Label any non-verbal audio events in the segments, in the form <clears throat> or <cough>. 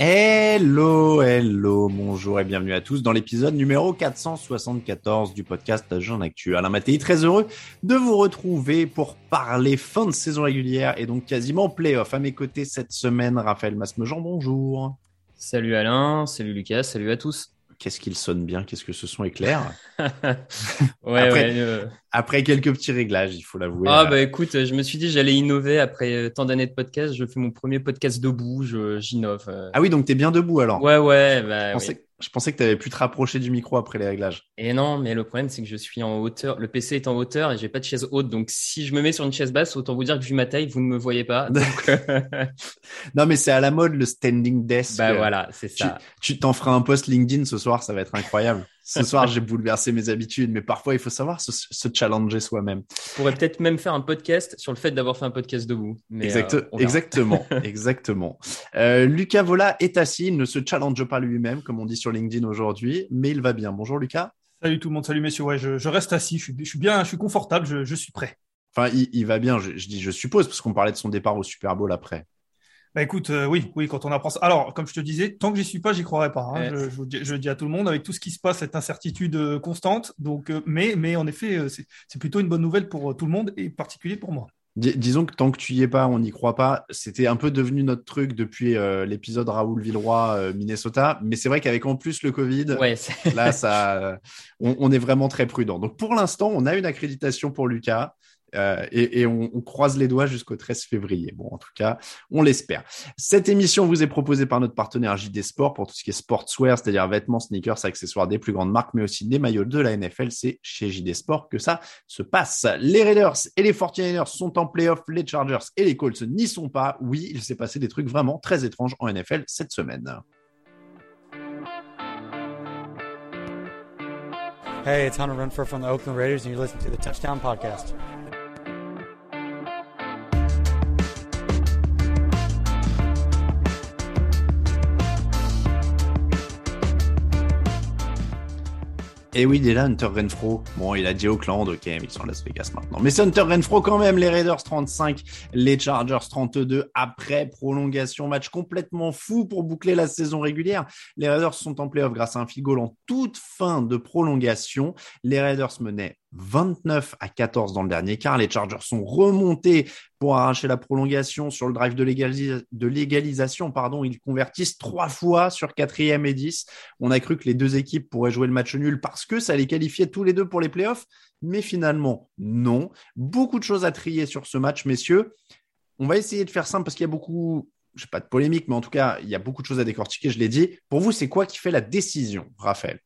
Hello, hello, bonjour et bienvenue à tous dans l'épisode numéro 474 du podcast Jean Actu. Alain Mattei, très heureux de vous retrouver pour parler fin de saison régulière et donc quasiment playoff. À mes côtés cette semaine, Raphaël Masmejean, bonjour. Salut Alain, salut Lucas, salut à tous. Qu'est-ce qu'il sonne bien, qu'est-ce que ce son est clair. <laughs> ouais, Après- ouais. euh, Après quelques petits réglages, il faut l'avouer. Ah euh, bah écoute, je me suis dit j'allais innover après euh, tant d'années de podcast. Je fais mon premier podcast debout, je- j'innove. Ah oui, donc t'es bien debout alors. Ouais, ouais, bah je, oui. Je pensais que t'avais pu te rapprocher du micro après les réglages. Et non, mais le problème c'est que je suis en hauteur. Le PC est en hauteur et j'ai pas de chaise haute, donc si je me mets sur une chaise basse, autant vous dire que vu ma taille, vous ne me voyez pas. <laughs> Donc euh, <laughs> Non, mais c'est à la mode le standing desk. bah voilà, c'est Tu ça. tu t'en feras un post LinkedIn ce soir, ça va être incroyable. Ce soir, j'ai bouleversé mes habitudes, mais parfois, il faut savoir se, se challenger soi-même. Je pourrais peut-être même faire un podcast sur le fait d'avoir fait un podcast debout. Mais, Exact- euh, exactement, <laughs> exactement. Euh, Lucas Vola est assis, il ne se challenge pas lui-même, comme on dit sur LinkedIn aujourd'hui, mais il va bien. Bonjour Lucas. Salut tout le monde, salut messieurs. Ouais, je, je reste assis, je suis, je suis bien, je suis confortable, je, je suis prêt. Enfin, il, il va bien, je, je dis je suppose, parce qu'on parlait de son départ au Super Bowl après. Bah écoute, euh, oui, oui, quand on apprend ça. Alors, comme je te disais, tant que j'y suis pas, j'y croirais pas. hein. Ouais. Je, je, je le dis à tout le monde, avec tout ce qui se passe, cette incertitude euh, constante. Donc, euh, mais, mais en effet, euh, c'est plutôt une bonne nouvelle pour tout le monde et en particulier pour moi. Dis- disons que tant que tu y es pas, on n'y croit pas. C'était un peu devenu notre truc depuis euh, l'épisode Raoul Villeroy, euh, Minnesota. Mais c'est vrai qu'avec en plus le Covid, Ouais, Là, ça, on, on est vraiment très prudent. Donc, pour l'instant, on a une accréditation pour Lucas euh, et, on croise les doigts jusqu'au 13 février. Bon, en tout cas, on l'espère. Cette émission vous est proposée par notre partenaire JD Sport pour tout ce qui est sportswear, c'est-à-dire vêtements, sneakers, accessoires des plus grandes marques, mais aussi des maillots de la NFL. C'est chez JD Sport que ça se passe. Les Raiders et les 49ers sont en playoff. Les Chargers et les Colts n'y sont pas. Oui, il s'est passé des trucs vraiment très étranges en NFL cette semaine. Hey, it's Hunter Renfro from the Oakland Raiders, and you're listening to the Touchdown Podcast. Et oui, il est là, Hunter Renfro. Bon, il a dit Oakland, ok, mais ils sont à Las Vegas maintenant. Mais c'est Hunter Renfro quand même, les Raiders 35, les Chargers 32, après prolongation. Match complètement fou pour boucler la saison régulière. Les Raiders sont en playoff grâce à un goal en toute fin de prolongation. Les Raiders menaient 29 à 14 dans le dernier quart. Les Chargers sont remontés pour arracher la prolongation sur le drive de, légalisa- de légalisation. Pardon, ils convertissent trois fois sur quatrième et 10. On a cru que les deux équipes pourraient jouer le match nul parce que ça les qualifiait tous les deux pour les playoffs. Mais finalement, non. Beaucoup de choses à trier sur ce match, messieurs. On va essayer de faire simple parce qu'il y a beaucoup, je sais pas de polémique, mais en tout cas, il y a beaucoup de choses à décortiquer, je l'ai dit. Pour vous, c'est quoi qui fait la décision, Raphaël?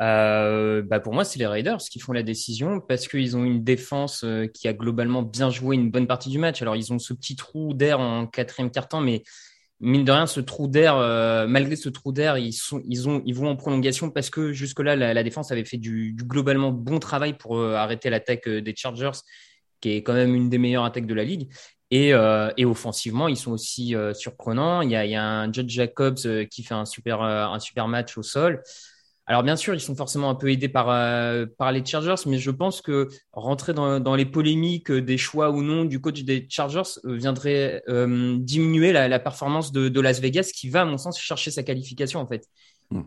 Euh, bah pour moi, c'est les Raiders qui font la décision parce qu'ils ont une défense euh, qui a globalement bien joué une bonne partie du match. Alors, ils ont ce petit trou d'air en quatrième quart-temps, mais mine de rien, ce trou d'air, euh, malgré ce trou d'air, ils, vont en prolongation parce que jusque-là, la, défense avait fait du, globalement bon travail pour arrêter l'attaque des Chargers, qui est quand même une des meilleures attaques de la ligue. Et, offensivement, ils sont aussi surprenants. Il y, a, un Judge Jacobs qui fait un super match au sol. Alors bien sûr, ils sont forcément un peu aidés par, euh, par les Chargers, mais je pense que rentrer dans, les polémiques des choix ou non du coach des Chargers euh, viendrait euh, diminuer la, performance de, de, Las Vegas, qui va, à mon sens, chercher sa qualification en fait. Hmm.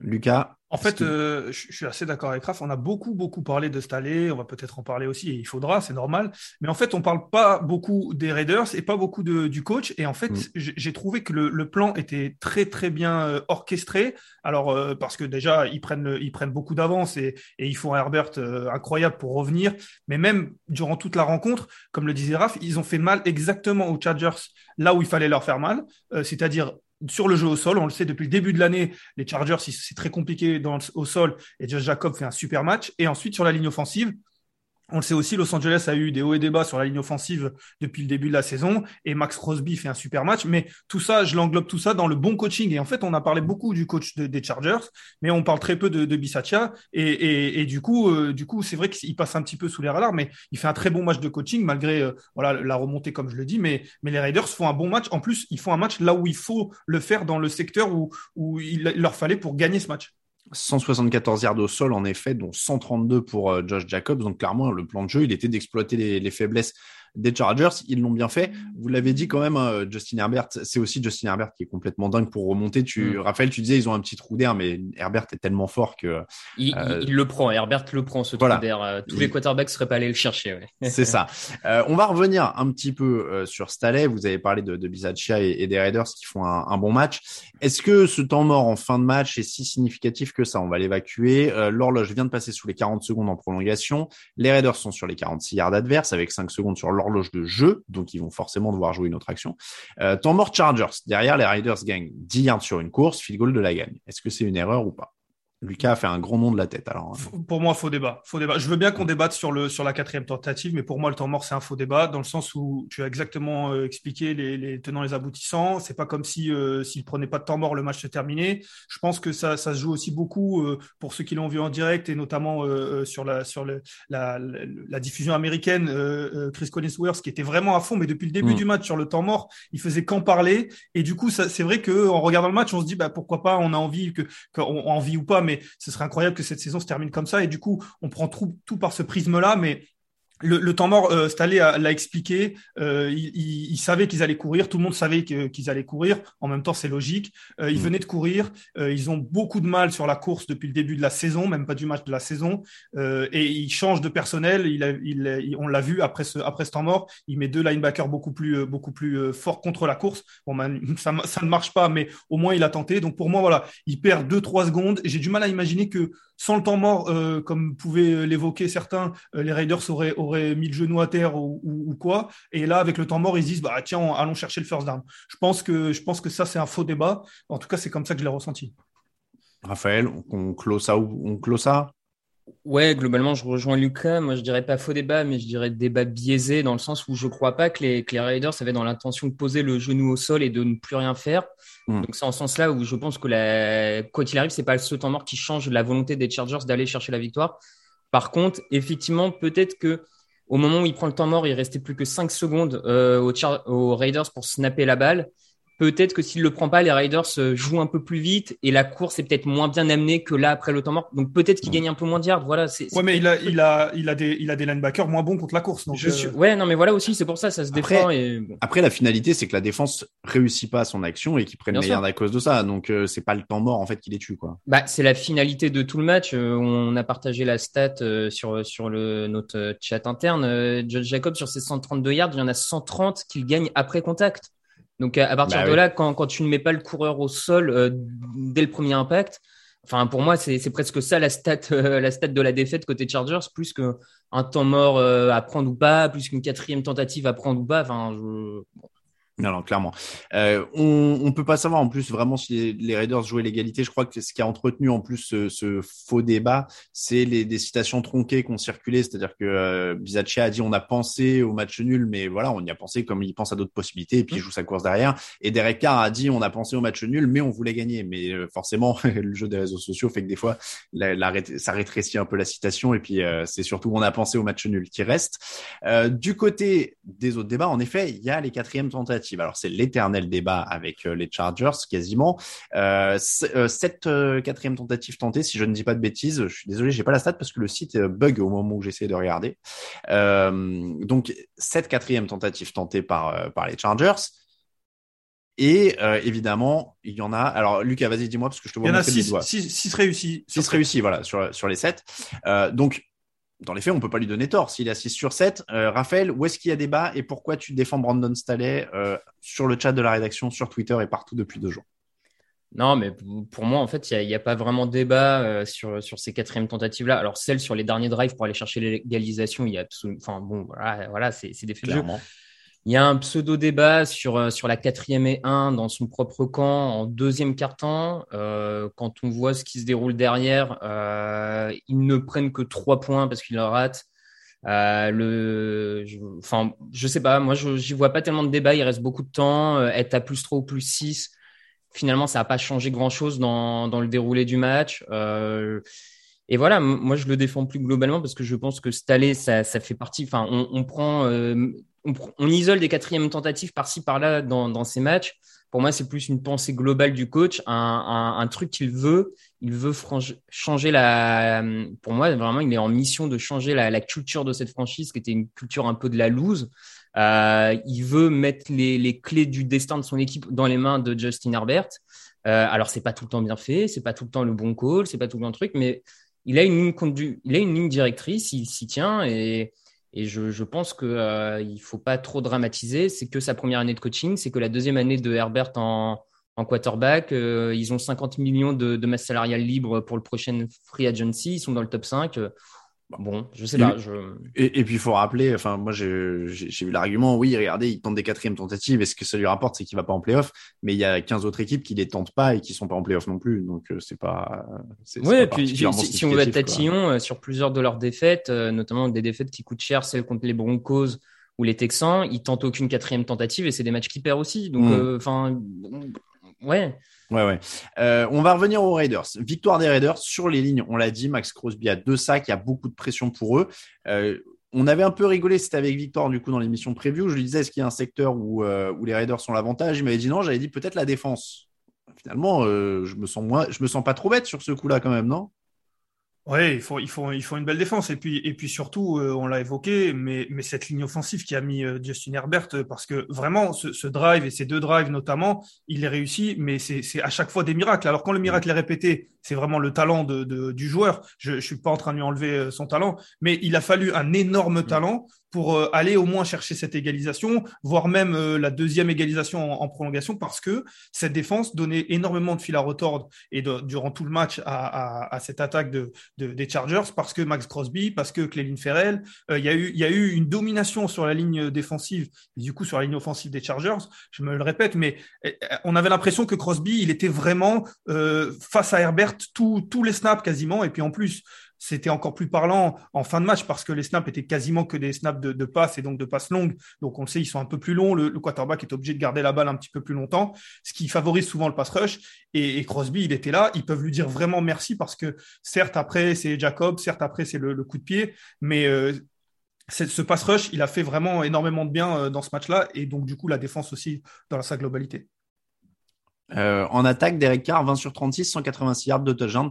Lucas En fait, euh, je, suis assez d'accord avec Raph. On a beaucoup, beaucoup parlé de Staley. On va peut-être en parler aussi. Et il faudra, c'est normal. Mais en fait, on parle pas beaucoup des Raiders et pas beaucoup de, du coach. Et en fait, mm. j'ai trouvé que le, plan était très, très bien euh, orchestré. Alors, euh, parce que déjà, ils prennent, ils prennent beaucoup d'avance et, et, ils font un Herbert incroyable pour revenir. Mais même durant toute la rencontre, comme le disait Raph, ils ont fait mal exactement aux Chargers là où il fallait leur faire mal. C'est-à-dire sur le jeu au sol. On le sait depuis le début de l'année, les Chargers, c'est très compliqué au sol et Josh Jacob fait un super match. Et ensuite, sur la ligne offensive, on le sait aussi, Los Angeles a eu des hauts et des bas sur la ligne offensive depuis le début de la saison et Max Crosby fait un super match. Mais tout ça, je l'englobe tout ça dans le bon coaching. Et en fait, on a parlé beaucoup du coach des Chargers, mais on parle très peu de, de Bisaccia. Et, du coup, euh, du coup, c'est vrai qu'il passe un petit peu sous les radars, mais il fait un très bon match de coaching malgré euh, voilà la remontée comme je le dis. Mais, les Raiders font un bon match. En plus, ils font un match là où il faut le faire dans le secteur où il leur fallait pour gagner ce match. 174 yards au sol, en effet, dont 132 pour euh, Josh Jacobs. Donc, clairement, le plan de jeu, il était d'exploiter les, faiblesses des Chargers. Ils l'ont bien fait. Vous l'avez dit quand même, hein, Justin Herbert, c'est aussi Justin Herbert qui est complètement dingue pour remonter. Tu, mm. Raphaël, tu disais, ils ont un petit trou d'air, mais Herbert est tellement fort que. Il, euh, le prend, Herbert le prend, ce trou d'air. Euh, tous les quarterbacks seraient pas allés le chercher. <laughs> c'est ça. Euh, on va revenir un petit peu sur Staley. Vous avez parlé de, de Bisaccia et, des Raiders qui font un, bon match. Est-ce que ce temps mort en fin de match est si significatif que ça? On va l'évacuer. L'horloge vient de passer sous les 40 secondes en prolongation. Les Raiders sont sur les 46 yards adverses avec 5 secondes sur l'horloge de jeu, donc ils vont forcément devoir jouer une autre action. Euh, temps mort Chargers, derrière les Riders gagnent 10 yards sur une course, field goal de la gagne. Est-ce que c'est une erreur ou pas? Lucas a fait un grand nom de la tête. Alors, hein. pour moi, faux débat. Faux débat. Je veux bien qu'on débatte sur le sur la quatrième tentative, mais pour moi, le temps mort, c'est un faux débat dans le sens où tu as exactement euh, expliqué les, les, tenants, les aboutissants. C'est pas comme si euh, s'il prenait pas de temps mort, le match se terminait. Je pense que ça, ça se joue aussi beaucoup euh, pour ceux qui l'ont vu en direct et notamment euh, sur la sur le, la, la, diffusion américaine. Chris Collinsworth qui était vraiment à fond, mais depuis le début mm. du match sur le temps mort, il faisait qu'en parler. Et du coup, c'est vrai que en regardant le match, on se dit bah pourquoi pas, on a envie que qu'on envie ou pas, mais mais ce serait incroyable que cette saison se termine comme ça. Et du coup, on prend tout, tout par ce prisme-là, mais le, temps mort, euh, l'a expliqué. Euh, il, savait qu'ils allaient courir. Tout le monde savait qu'ils allaient courir. En même temps, c'est logique. Euh, ils mm. venaient de courir. Euh, ils ont beaucoup de mal sur la course depuis le début de la saison, même pas du match de la saison. Euh, et ils changent de personnel. Il, il, on l'a vu après ce, après ce temps mort. Il met deux linebackers beaucoup plus, beaucoup plus forts contre la course. Bon, ben, <laughs> ça, ça ne marche pas, mais au moins il a tenté. Donc pour moi, voilà, il perd deux, trois secondes. J'ai du mal à imaginer que sans le temps mort, comme pouvaient l'évoquer certains, les Raiders auraient, mis le genou à terre ou, quoi. Et là, avec le temps mort, ils disent bah tiens, allons chercher le first down. Je pense que je pense que ça c'est un faux débat. En tout cas, c'est comme ça que je l'ai ressenti. Raphaël, on clôt ça ou on clôt ça? Ouais, globalement, je rejoins Lucas. Moi, je dirais pas faux débat, mais je dirais débat biaisé dans le sens où je crois pas que les, que les Raiders avaient dans l'intention de poser le genou au sol et de ne plus rien faire. Hmm. Donc, c'est en ce sens-là où je pense que la, quoi qu'il arrive, c'est pas ce temps mort qui change la volonté des Chargers d'aller chercher la victoire. Par contre, effectivement, peut-être que au moment où il prend le temps mort, il restait plus que 5 secondes euh, aux, Raiders pour snapper la balle. Peut-être que s'il le prend pas, les Raiders euh, jouent un peu plus vite et la course est peut-être moins bien amenée que là après le temps mort. Donc peut-être qu'il gagne un peu moins de yards. Voilà. C'est, ouais, mais il a, il a, il a des, il a des linebackers moins bons contre la course. Donc je euh, Ouais, non, mais voilà aussi, c'est pour ça, ça se défend. Après, et... après la finalité, c'est que la défense réussit pas son action et qu'ils prennent les yards à cause de ça. Donc c'est pas le temps mort en fait qui les tue, quoi. Bah, c'est la finalité de tout le match. on a partagé la stat sur sur le notre chat interne. John Jacob sur ses 132 yards, il y en a 130 qu'il gagne après contact. Donc à, partir bah de là, quand, quand, tu ne mets pas le coureur au sol euh, dès le premier impact, enfin pour moi c'est presque ça la stat euh, la stat de la défaite côté Chargers, plus qu'un temps mort euh, à prendre ou pas, plus qu'une quatrième tentative à prendre ou pas. Enfin, je... Non, non, clairement. Euh, on, on peut pas savoir en plus vraiment si les, Raiders jouaient l'égalité. Je crois que ce qui a entretenu en plus ce, faux débat, c'est les des citations tronquées qui ont circulé. C'est-à-dire que euh, a dit on a pensé au match nul, mais voilà, on y a pensé comme il pense à d'autres possibilités et puis il joue sa course derrière. Et Derek Carr a dit on a pensé au match nul, mais on voulait gagner. Mais euh, forcément, <laughs> le jeu des réseaux sociaux fait que des fois, la, ça rétrécit un peu la citation et puis euh, c'est surtout on a pensé au match nul qui reste. Du côté des autres débats, en effet, il y a les quatrièmes tentatives alors c'est l'éternel débat avec euh, les Chargers quasiment. Euh, euh, cette quatrième tentative tentée, si je ne dis pas de bêtises, je suis désolé, j'ai pas la stat parce que le site bug au moment où j'essaie de regarder. donc cette quatrième tentative tentée par par les Chargers. Et évidemment, il y en a. Alors, Lucas, vas-y, dis-moi parce que je te vois. Il y en a six, six, réussis. Six réussis, voilà, sur, sur les sept. donc, dans les faits, on peut pas lui donner tort. S'il est à 6 sur 7, euh, Raphaël, où est-ce qu'il y a débat et pourquoi tu défends Brandon Staley euh, sur le chat de la rédaction, sur Twitter et partout depuis deux jours? Non, mais pour moi, en fait, il n'y a, pas vraiment débat euh, sur, sur ces quatrièmes tentatives-là. Alors, celle sur les derniers drives pour aller chercher l'égalisation, il y a absolument. Enfin, bon, voilà, voilà c'est des faits de jeu. Il y a un pseudo débat sur euh, sur la quatrième et un dans son propre camp en deuxième quart-temps. Euh, quand on voit ce qui se déroule derrière, euh, ils ne prennent que trois points parce qu'ils le ratent. Je, enfin, je sais pas. Moi, je j'y vois pas tellement de débat. Il reste beaucoup de temps. Être à plus 3 ou plus 6, finalement, ça n'a pas changé grand-chose dans dans le déroulé du match. Et voilà, moi je le défends plus globalement parce que je pense que année, ça, ça fait partie. Enfin, on, on prend euh, on, isole des quatrièmes tentatives par-ci par-là dans, ces matchs. Pour moi, c'est plus une pensée globale du coach, un, truc qu'il veut. Il veut changer la. Pour moi, vraiment, il est en mission de changer la, culture de cette franchise, qui était une culture un peu de la loose. Euh, il veut mettre les, clés du destin de son équipe dans les mains de Justin Herbert. Euh, alors, c'est pas tout le temps bien fait, c'est pas tout le temps le bon call, c'est pas tout le temps le truc, mais il a une ligne, directrice, il s'y tient et je, pense qu'il euh, il faut pas trop dramatiser. C'est que sa première année de coaching, c'est que la deuxième année de Herbert en, en quarterback. Euh, ils ont 50 millions de, de masse salariale libre pour le prochain free agency. Ils sont dans le top 5. Bon, je sais pas. Je... Et, puis il faut rappeler, enfin moi j'ai vu l'argument, oui, regardez, il tente des quatrièmes tentatives, et ce que ça lui rapporte, c'est qu'il va pas en playoff, mais il y a 15 autres équipes qui les tentent pas et qui sont pas en playoff non plus, donc euh, c'est pas. Oui, et puis si, on va tatillon euh, sur plusieurs de leurs défaites, euh, notamment des défaites qui coûtent cher, celles contre les Broncos ou les Texans, ils tentent aucune quatrième tentative et c'est des matchs qui perdent aussi, donc mm. enfin. Ouais. Ouais, ouais. Euh, on va revenir aux Raiders. Victoire des Raiders sur les lignes. On l'a dit, Max Crosby a deux sacs. Il y a beaucoup de pression pour eux. Euh, on avait un peu rigolé, c'était avec Victor du coup dans l'émission preview. Je lui disais est-ce qu'il y a un secteur où, euh, où les Raiders sont l'avantage? Il m'avait dit non. J'avais dit peut-être la défense. Finalement, je me sens moins, je me sens pas trop bête sur ce coup-là quand même, non? Oui, il faut, il, faut, il faut une belle défense. Et puis, et puis surtout, euh, on l'a évoqué, mais, mais cette ligne offensive qui a mis euh, Justin Herbert, euh, parce que vraiment, ce, ce, drive et ces deux drives notamment, il les réussit, mais c'est à chaque fois des miracles. Alors quand le miracle est répété, c'est vraiment le talent de, de, du joueur. Je ne suis pas en train de lui enlever son talent, mais il a fallu un énorme talent pour euh, aller au moins chercher cette égalisation, voire même euh, la deuxième égalisation en, prolongation, parce que cette défense donnait énormément de fil à retordre et durant tout le match à, cette attaque de, de, des Chargers, parce que Max Crosby, parce que Clelin Ferrell, euh, il y a eu une domination sur la ligne défensive du coup sur la ligne offensive des Chargers. Je me le répète, mais on avait l'impression que Crosby, il était vraiment face à Herbert tous les snaps quasiment, et puis en plus c'était encore plus parlant en fin de match parce que les snaps étaient quasiment que des snaps de, de passes et donc de passes longues. Donc on le sait, ils sont un peu plus longs. Le, quarterback est obligé de garder la balle un petit peu plus longtemps, ce qui favorise souvent le pass rush. Et, Crosby, il était là. Ils peuvent lui dire vraiment merci parce que certes après c'est Jacob, certes après c'est le, coup de pied, mais euh, ce pass rush, il a fait vraiment énormément de bien euh, dans ce match-là et donc du coup la défense aussi dans sa globalité. Euh, en attaque, Derek Carr, 20 sur 36, 186 yards de touchdown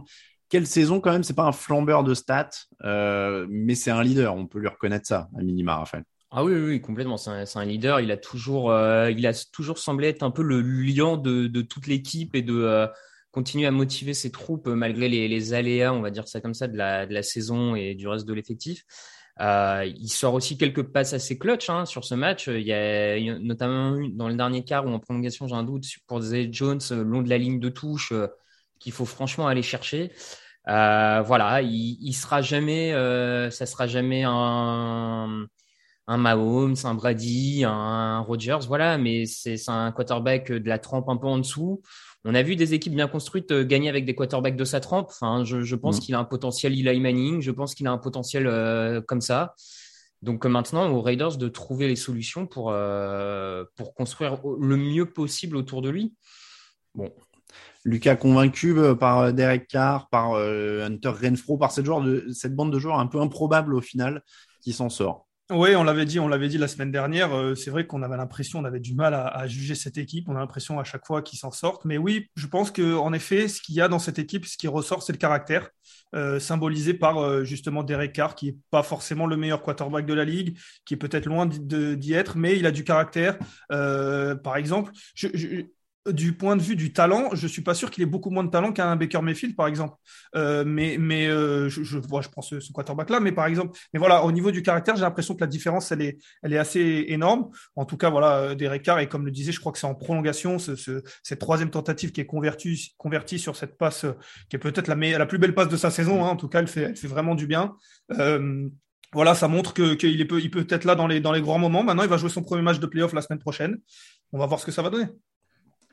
quelle saison quand même C'est pas un flambeur de stats, euh, mais c'est un leader. On peut lui reconnaître ça, à minima, Raphaël. Ah oui, oui, complètement. C'est un, leader. Il a toujours, euh, il a toujours semblé être un peu le lion de, toute l'équipe et de euh, continuer à motiver ses troupes malgré les, aléas, on va dire ça comme ça, de la, saison et du reste de l'effectif. il sort aussi quelques passes assez clutch hein, sur ce match. Il y a, notamment dans le dernier quart ou en prolongation, j'ai un doute pour Zay Jones, long de la ligne de touche qu'il faut franchement aller chercher. Euh, voilà, il, il, sera jamais, euh, ça sera jamais un, un Mahomes, un Brady, un Rodgers, voilà, mais c'est un quarterback de la trempe un peu en dessous. On a vu des équipes bien construites euh, gagner avec des quarterbacks de sa trempe. Enfin, je, pense mm. qu'il a un potentiel Eli Manning, je pense qu'il a un potentiel euh, comme ça. Donc maintenant, aux Raiders de trouver les solutions pour, euh, pour construire le mieux possible autour de lui. Bon. Lucas convaincu par Derek Carr, par Hunter Renfro, par cette, de, cette bande de joueurs un peu improbable au final qui s'en sort. Oui, on l'avait dit, on l'avait dit la semaine dernière. Euh, c'est vrai qu'on avait l'impression, on avait du mal à, juger cette équipe. On a l'impression à chaque fois qu'ils s'en sortent. Mais oui, je pense que en effet, ce qu'il y a dans cette équipe, ce qui ressort, c'est le caractère, euh, symbolisé par euh, justement Derek Carr, qui est pas forcément le meilleur quarterback de la ligue, qui est peut-être loin d'y être, mais il a du caractère. par exemple, je, du point de vue du talent, je suis pas sûr qu'il ait beaucoup moins de talent qu'un Baker Mayfield, par exemple. Euh, mais mais euh, je, je, je prends ce, quarterback-là, mais par exemple, mais voilà, au niveau du caractère, j'ai l'impression que la différence, elle est, elle est assez énorme. En tout cas, voilà, euh, Derek Carr, et comme le disait, je crois que c'est en prolongation, ce, ce, cette troisième tentative qui est convertie, sur cette passe, qui est peut-être la, la plus belle passe de sa saison. Hein, en tout cas, elle fait, elle fait vraiment du bien. Euh, voilà, ça montre que qu'il peut, il peut être là dans les, dans les grands moments. Maintenant, il va jouer son premier match de playoff la semaine prochaine. On va voir ce que ça va donner.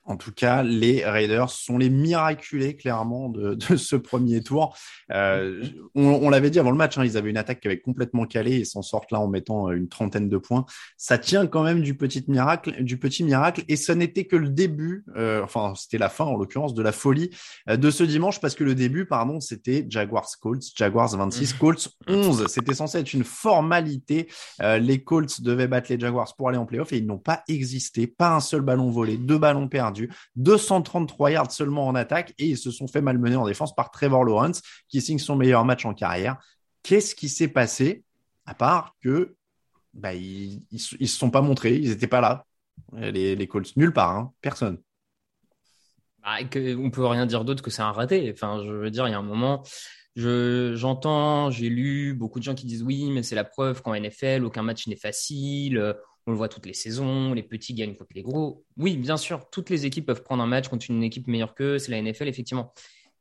En tout cas, les Raiders sont les miraculés clairement de, <laughs> ce premier tour. Euh, on, l'avait dit avant le match, hein, ils avaient une attaque qui avait complètement calé et s'en sortent là en mettant euh, une trentaine de points. Ça tient quand même du petit miracle, du petit miracle, et ce n'était que le début. Euh, enfin, c'était la fin en l'occurrence de la folie de ce dimanche parce que le début, pardon, c'était Jaguars Colts, Jaguars 26, mmh. Colts 11. C'était censé être une formalité. les Colts devaient battre les Jaguars pour aller en playoff et ils n'ont pas existé. Pas un seul ballon volé, deux ballons perdus 233 yards seulement en attaque et ils se sont fait malmener en défense par Trevor Lawrence qui signe son meilleur match en carrière. Qu'est-ce qui s'est passé à part que bah, ils, ne se sont pas montrés, ils n'étaient pas là. Les, les Colts, nulle part, hein. personne. Bah, que, on peut rien dire d'autre que c'est un raté. Enfin, je veux dire, il y a un moment, je, j'entends, j'ai lu beaucoup de gens qui disent oui, mais c'est la preuve qu'en NFL, aucun match n'est facile. On le voit toutes les saisons, les petits gagnent contre les gros. Oui, bien sûr, toutes les équipes peuvent prendre un match contre une équipe meilleure qu'eux, c'est la NFL, effectivement.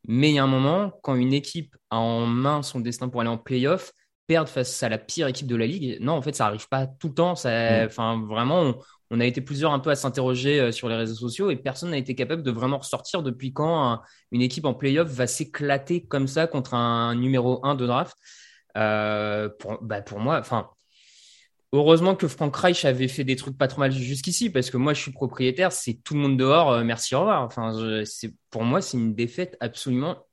Mais il y a un moment, quand une équipe a en main son destin pour aller en playoff, perdre face à la pire équipe de la ligue, non, en fait, ça n'arrive pas tout le temps. Ça, mm. Enfin, vraiment, on, a été plusieurs un peu à s'interroger euh, sur les réseaux sociaux et personne n'a été capable de vraiment ressortir depuis quand une équipe en playoff va s'éclater comme ça contre un numéro 1 de draft. Euh, pour, bah, pour moi, enfin, Heureusement que Frank Reich avait fait des trucs pas trop mal jusqu'ici, parce que moi, je suis propriétaire, c'est tout le monde dehors, euh, merci, au revoir. Enfin, pour moi, c'est une défaite absolument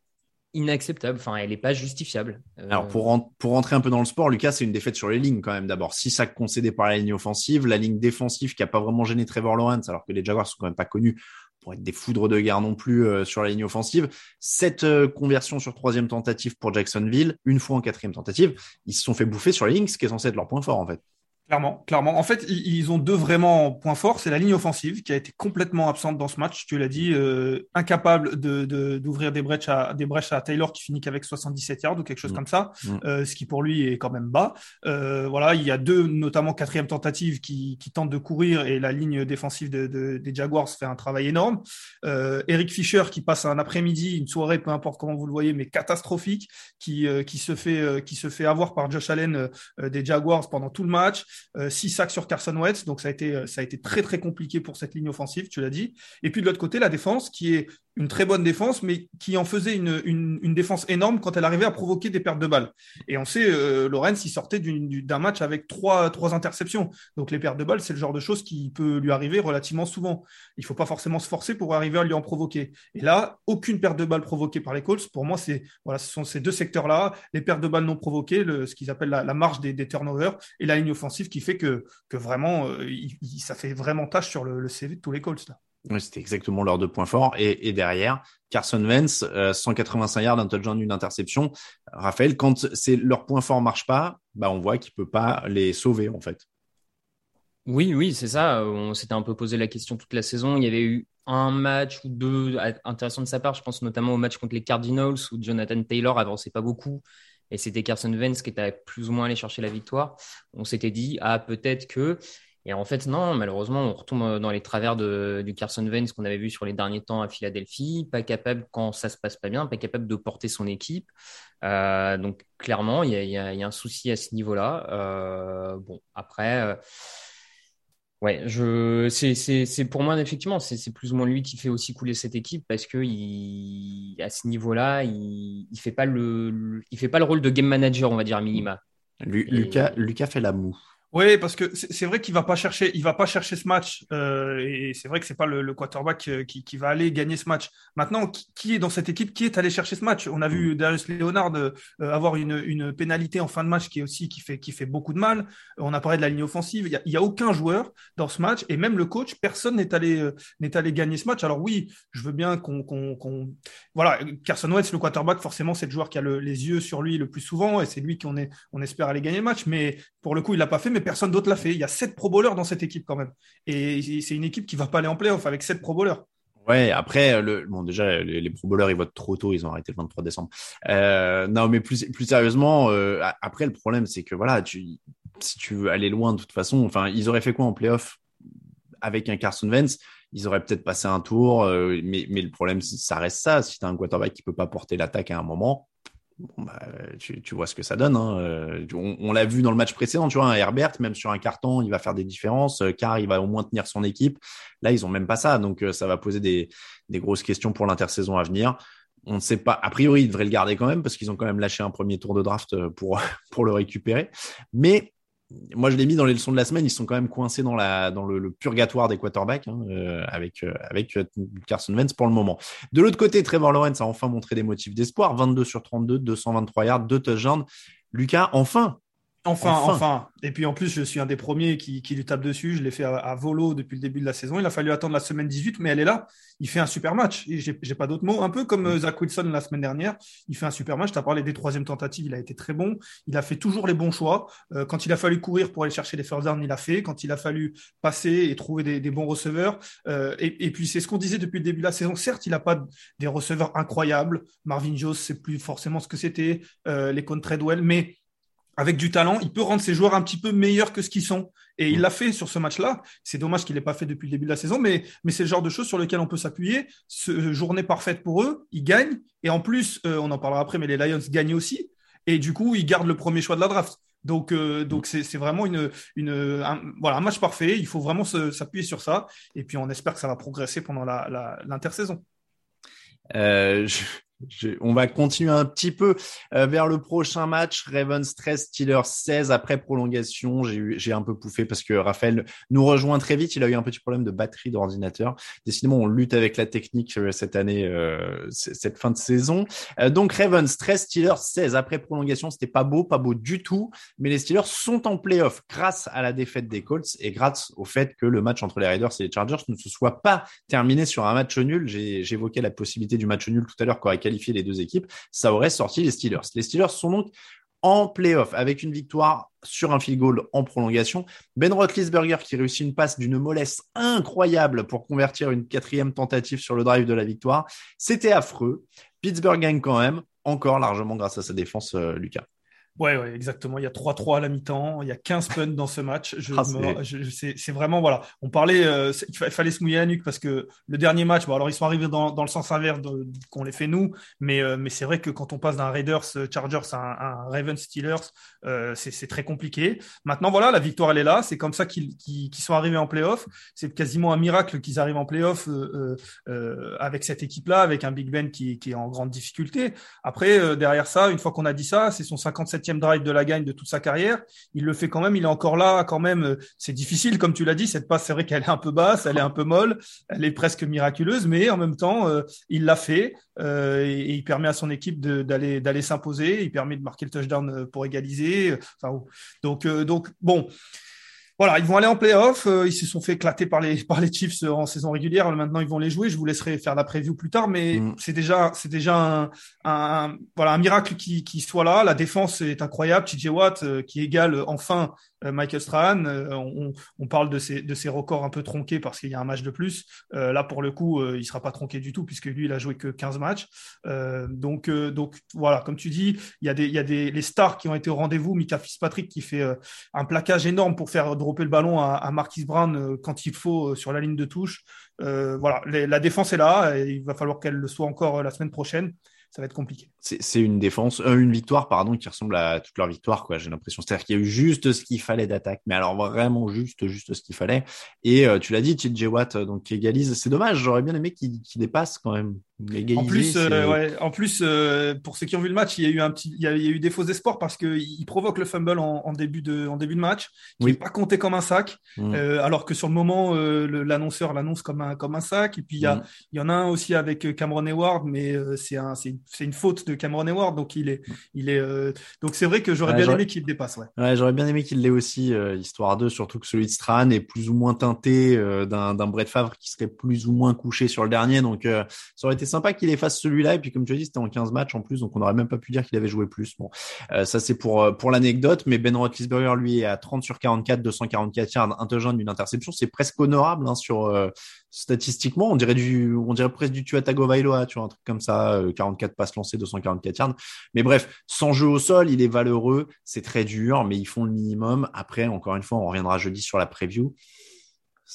inacceptable. Enfin, elle n'est pas justifiable. Euh, Alors, pour, pour rentrer un peu dans le sport, Lucas, c'est une défaite sur les lignes quand même. D'abord, si ça concédé par la ligne offensive, la ligne défensive qui a pas vraiment gêné Trevor Lawrence, alors que les Jaguars sont quand même pas connus pour être des foudres de guerre non plus euh, sur la ligne offensive. Cette conversion sur troisième tentative pour Jacksonville, une fois en quatrième tentative, ils se sont fait bouffer sur les lignes, ce qui est censé être leur point fort en fait. Clairement, clairement. En fait, ils ont deux vraiment points forts. C'est la ligne offensive qui a été complètement absente dans ce match. Tu l'as dit, euh, incapable de d'ouvrir des brèches à des brèches à Taylor qui finit qu'avec 77 yards ou quelque chose mm. comme ça, mm. euh, ce qui pour lui est quand même bas. Euh, voilà, il y a deux, notamment quatrième tentative, qui, qui tentent de courir et la ligne défensive de, de, des Jaguars fait un travail énorme. Euh, Eric Fischer qui passe un après-midi, une soirée, peu importe comment vous le voyez, mais catastrophique, qui euh, qui se fait euh, qui se fait avoir par Josh Allen des Jaguars pendant tout le match. 6 euh, sacs sur Carson Wentz, donc ça a été euh, ça a été très très compliqué pour cette ligne offensive, tu l'as dit. Et puis de l'autre côté, la défense qui est une très bonne défense, mais qui en faisait une, une, une, défense énorme quand elle arrivait à provoquer des pertes de balles. Et on sait, euh, Lorenz, il sortait d'un match avec trois, trois interceptions. Donc les pertes de balles, c'est le genre de choses qui peut lui arriver relativement souvent. Il faut pas forcément se forcer pour arriver à lui en provoquer. Et là, aucune perte de balles provoquée par les Colts. Pour moi, c'est voilà, ce sont ces deux secteurs-là, les pertes de balles non provoquées, le, ce qu'ils appellent la, la marge des, des, turnovers, et la ligne offensive qui fait que, que vraiment, euh, il, ça fait vraiment tâche sur le, le CV de tous les Colts. Là. C'était exactement leurs deux points forts. Et, et derrière, Carson Wentz, 185 euh, yards, un touchdown, une interception. Raphaël, quand c'est leur point fort marche pas, bah on voit qu'il peut pas les sauver en fait. Oui, oui, c'est ça. On s'était un peu posé la question toute la saison. Il y avait eu un match ou deux intéressants de sa part. Je pense notamment au match contre les Cardinals où Jonathan Taylor avançait pas beaucoup et c'était Carson Wentz qui était plus ou moins allé chercher la victoire. On s'était dit, ah, peut-être que Et en fait, non, malheureusement, on retombe dans les travers de, du Carson Wentz qu'on avait vu sur les derniers temps à Philadelphie, pas capable, quand ça se passe pas bien, pas capable de porter son équipe. Euh, donc, clairement, il y a, y, a, y a, un souci à ce niveau-là. Euh, bon, après, euh, ouais, je, c'est, pour moi, effectivement, c'est, plus ou moins lui qui fait aussi couler cette équipe parce que il, à ce niveau-là, il, il fait pas le, il fait pas le rôle de game manager, on va dire, à minima. Et... Lucas fait la moue. Oui, parce que c'est vrai qu'il va pas chercher, il va pas chercher ce match, euh, et c'est vrai que c'est pas le, le quarterback euh, qui, qui, va aller gagner ce match. Maintenant, qui, qui, est dans cette équipe, qui est allé chercher ce match? On a vu Darius Leonard euh, avoir une, une, pénalité en fin de match qui est aussi qui fait qui fait beaucoup de mal. On a parlé de la ligne offensive. Il y a, il y a aucun joueur dans ce match, et même le coach, personne n'est allé n'est allé gagner ce match. Alors oui, je veux bien qu'on qu'on qu voilà, Carson Wentz, le quarterback, forcément, c'est le joueur qui a le, les yeux sur lui le plus souvent, et c'est lui qu'on est on espère aller gagner le match. Mais pour le coup, il l'a pas fait. Mais personne d'autre l'a fait. Il y a sept pro bowlers dans cette équipe quand même. Et c'est une équipe qui va pas aller en playoff avec sept pro bowlers. Ouais, après, le, bon, déjà, les, pro bowlers, ils votent trop tôt, ils ont arrêté le 23 décembre. Euh, non, mais plus, sérieusement, euh, après, le problème, c'est que voilà, si tu veux aller loin, de toute façon, enfin, ils auraient fait quoi en playoff avec un Carson Wentz? Ils auraient peut-être passé un tour, euh, mais, le problème, ça reste ça. Si tu as un quarterback qui peut pas porter l'attaque à un moment, Bah, tu, vois ce que ça donne. Hein. On, on l'a vu dans le match précédent, tu vois, un Herbert, même sur un carton, il va faire des différences, car il va au moins tenir son équipe. Là, ils ont même pas ça, donc ça va poser des, des grosses questions pour l'intersaison à venir. On ne sait pas. A priori, ils devraient le garder quand même parce qu'ils ont quand même lâché un premier tour de draft pour <laughs> pour le récupérer. Mais moi, je l'ai mis dans les leçons de la semaine. Ils sont quand même coincés dans, le, purgatoire des quarterbacks hein, euh, avec, euh, avec Carson Wentz pour le moment. De l'autre côté, Trevor Lawrence a enfin montré des motifs d'espoir. 22 sur 32, 223 yards, 2 touchdowns. Lucas, enfin, Enfin, enfin, enfin, Et puis en plus, je suis un des premiers qui, qui lui tape dessus. Je l'ai fait à, à, volo depuis le début de la saison. Il a fallu attendre la semaine 18, mais elle est là. Il fait un super match. Et j'ai pas d'autres mots. Un peu comme euh, Zach Wilson la semaine dernière. Il fait un super match. Tu as parlé des troisièmes tentatives. Il a été très bon. Il a fait toujours les bons choix. Euh, quand il a fallu courir pour aller chercher les first downs, il a fait. Quand il a fallu passer et trouver des, des bons receveurs. Euh, et, et, puis c'est ce qu'on disait depuis le début de la saison. Certes, il n'a pas des receveurs incroyables. Marvin Jones, c'est plus forcément ce que c'était. Euh, les Treadwell, mais avec du talent, il peut rendre ses joueurs un petit peu meilleurs que ce qu'ils sont. Et il l'a fait sur ce match-là. C'est dommage qu'il n'ait pas fait depuis le début de la saison, mais, mais c'est le genre de choses sur lesquelles on peut s'appuyer. Ce, journée parfaite pour eux, ils gagnent. Et en plus, euh, on en parlera après, mais les Lions gagnent aussi. Et du coup, ils gardent le premier choix de la draft. Donc, euh, donc c'est, vraiment une, une, un, voilà, un match parfait. Il faut vraiment s'appuyer sur ça. Et puis, on espère que ça va progresser pendant la, la, l'intersaison. Euh, je, on va continuer un petit peu euh, vers le prochain match. Ravens 13, Steelers 16 après prolongation. J'ai un peu pouffé parce que Raphaël nous rejoint très vite. Il a eu un petit problème de batterie d'ordinateur. Décidément, on lutte avec la technique euh, cette année, euh, cette fin de saison. Donc Ravens 13, Steelers 16 après prolongation. C'était pas beau, pas beau du tout. Mais les Steelers sont en playoff grâce à la défaite des Colts et grâce au fait que le match entre les Raiders et les Chargers ne se soit pas terminé sur un match nul. J'évoquais la possibilité du match nul tout à l'heure qu'aurait les deux équipes. Ça aurait sorti les Steelers. Les Steelers sont donc en playoff avec une victoire sur un field goal en prolongation. Ben Roethlisberger qui réussit une passe d'une mollesse incroyable pour convertir une quatrième tentative sur le drive de la victoire. C'était affreux. Pittsburgh gagne quand même, encore largement grâce à sa défense, euh, Lucas. Ouais, ouais, exactement. Il y a 3-3 à la mi-temps. Il y a 15 punts dans ce match. Je, ah, c'est vraiment, voilà. On parlait, euh, il fallait se mouiller la nuque parce que le dernier match, bon, alors ils sont arrivés dans, dans le sens inverse qu'on les fait nous, mais, euh, mais c'est vrai que quand on passe d'un Raiders euh, Chargers à un, un Ravens Steelers, euh, c'est très compliqué. Maintenant, voilà, la victoire, elle est là. C'est comme ça qu'ils qu sont arrivés en playoff. C'est quasiment un miracle qu'ils arrivent en playoff euh, euh, avec cette équipe-là, avec un Big Ben qui, qui, est en grande difficulté. Après, derrière ça, une fois qu'on a dit ça, c'est son 57 drive de la gagne de toute sa carrière. Il le fait quand même, il est encore là quand même. C'est difficile, comme tu l'as dit, cette passe, c'est vrai qu'elle est un peu basse, elle est un peu molle, elle est presque miraculeuse, mais en même temps, euh, il l'a fait euh, et, il permet à son équipe d'aller d'aller s'imposer, il permet de marquer le touchdown euh, pour égaliser. Donc, euh, donc bon voilà, ils vont aller en playoff. Euh, ils se sont fait éclater par les <laughs> par les Chiefs en saison régulière. Maintenant, ils vont les jouer. Je vous laisserai faire la preview plus tard, mais mm. c'est déjà c'est déjà un, un, voilà un miracle qui qui soit là. La défense est incroyable. TJ Watt euh, qui égale enfin Michael Strahan. On, parle de ses, de ses records un peu tronqués parce qu'il y a un match de plus. là, pour le coup, il sera pas tronqué du tout puisque lui, il a joué que 15 matchs. donc, donc voilà, comme tu dis, il y a des, y a des les stars qui ont été au rendez-vous. Mika Fitzpatrick qui fait un plaquage énorme pour faire dropper le ballon à Marquis Brown quand il faut sur la ligne de touche. voilà, la défense est là. Et il va falloir qu'elle le soit encore la semaine prochaine ça va être compliqué. C'est une défense, euh, une victoire, pardon, qui ressemble à toute leur victoire, quoi. J'ai l'impression. C'est-à-dire qu'il y a eu juste ce qu'il fallait d'attaque, mais alors vraiment juste, juste ce qu'il fallait. Et euh, tu l'as dit, TJ Watt, euh, donc égalise. C'est dommage. J'aurais bien aimé qu'il dépasse quand même. En plus, ouais, en plus, pour ceux qui ont vu le match, il y a eu un petit, il y a, eu des faux espoirs parce qu'il provoque le fumble en, début de, en début de match, qui n'est pas compté comme un sac, mm. alors que sur le moment, l'annonceur l'annonce comme un, comme un sac. Et puis il y a, mm. il y en a un aussi avec Cameron Hayward, mais c'est un, une faute de Cameron Hayward, donc il est, il est, euh, donc c'est vrai que j'aurais bien aimé qu'il le dépasse. Ouais, j'aurais bien aimé qu'il l'ait aussi, euh, histoire 2, surtout que celui de Strahan est plus ou moins teinté euh, d'un, d'un Brett Favre qui serait plus ou moins couché sur le dernier, donc ça aurait été sympa qu'il efface celui-là. Et puis comme tu as dit, c'était en 15 matchs en plus, donc on n'aurait même pas pu dire qu'il avait joué plus. Bon, ça c'est pour pour l'anecdote, mais Ben Roethlisberger lui est à 30 sur 44, 244 yards, un touchdown, d'une interception, c'est presque honorable hein, sur statistiquement, on dirait du, on dirait presque du Tua Tagovailoa, tu vois, un truc comme ça, 44 euh, passes lancées, 244 yards. Mais bref, sans jeu au sol, il est valeureux, c'est très dur, mais ils font le minimum. Après, encore une fois, on reviendra jeudi sur la preview.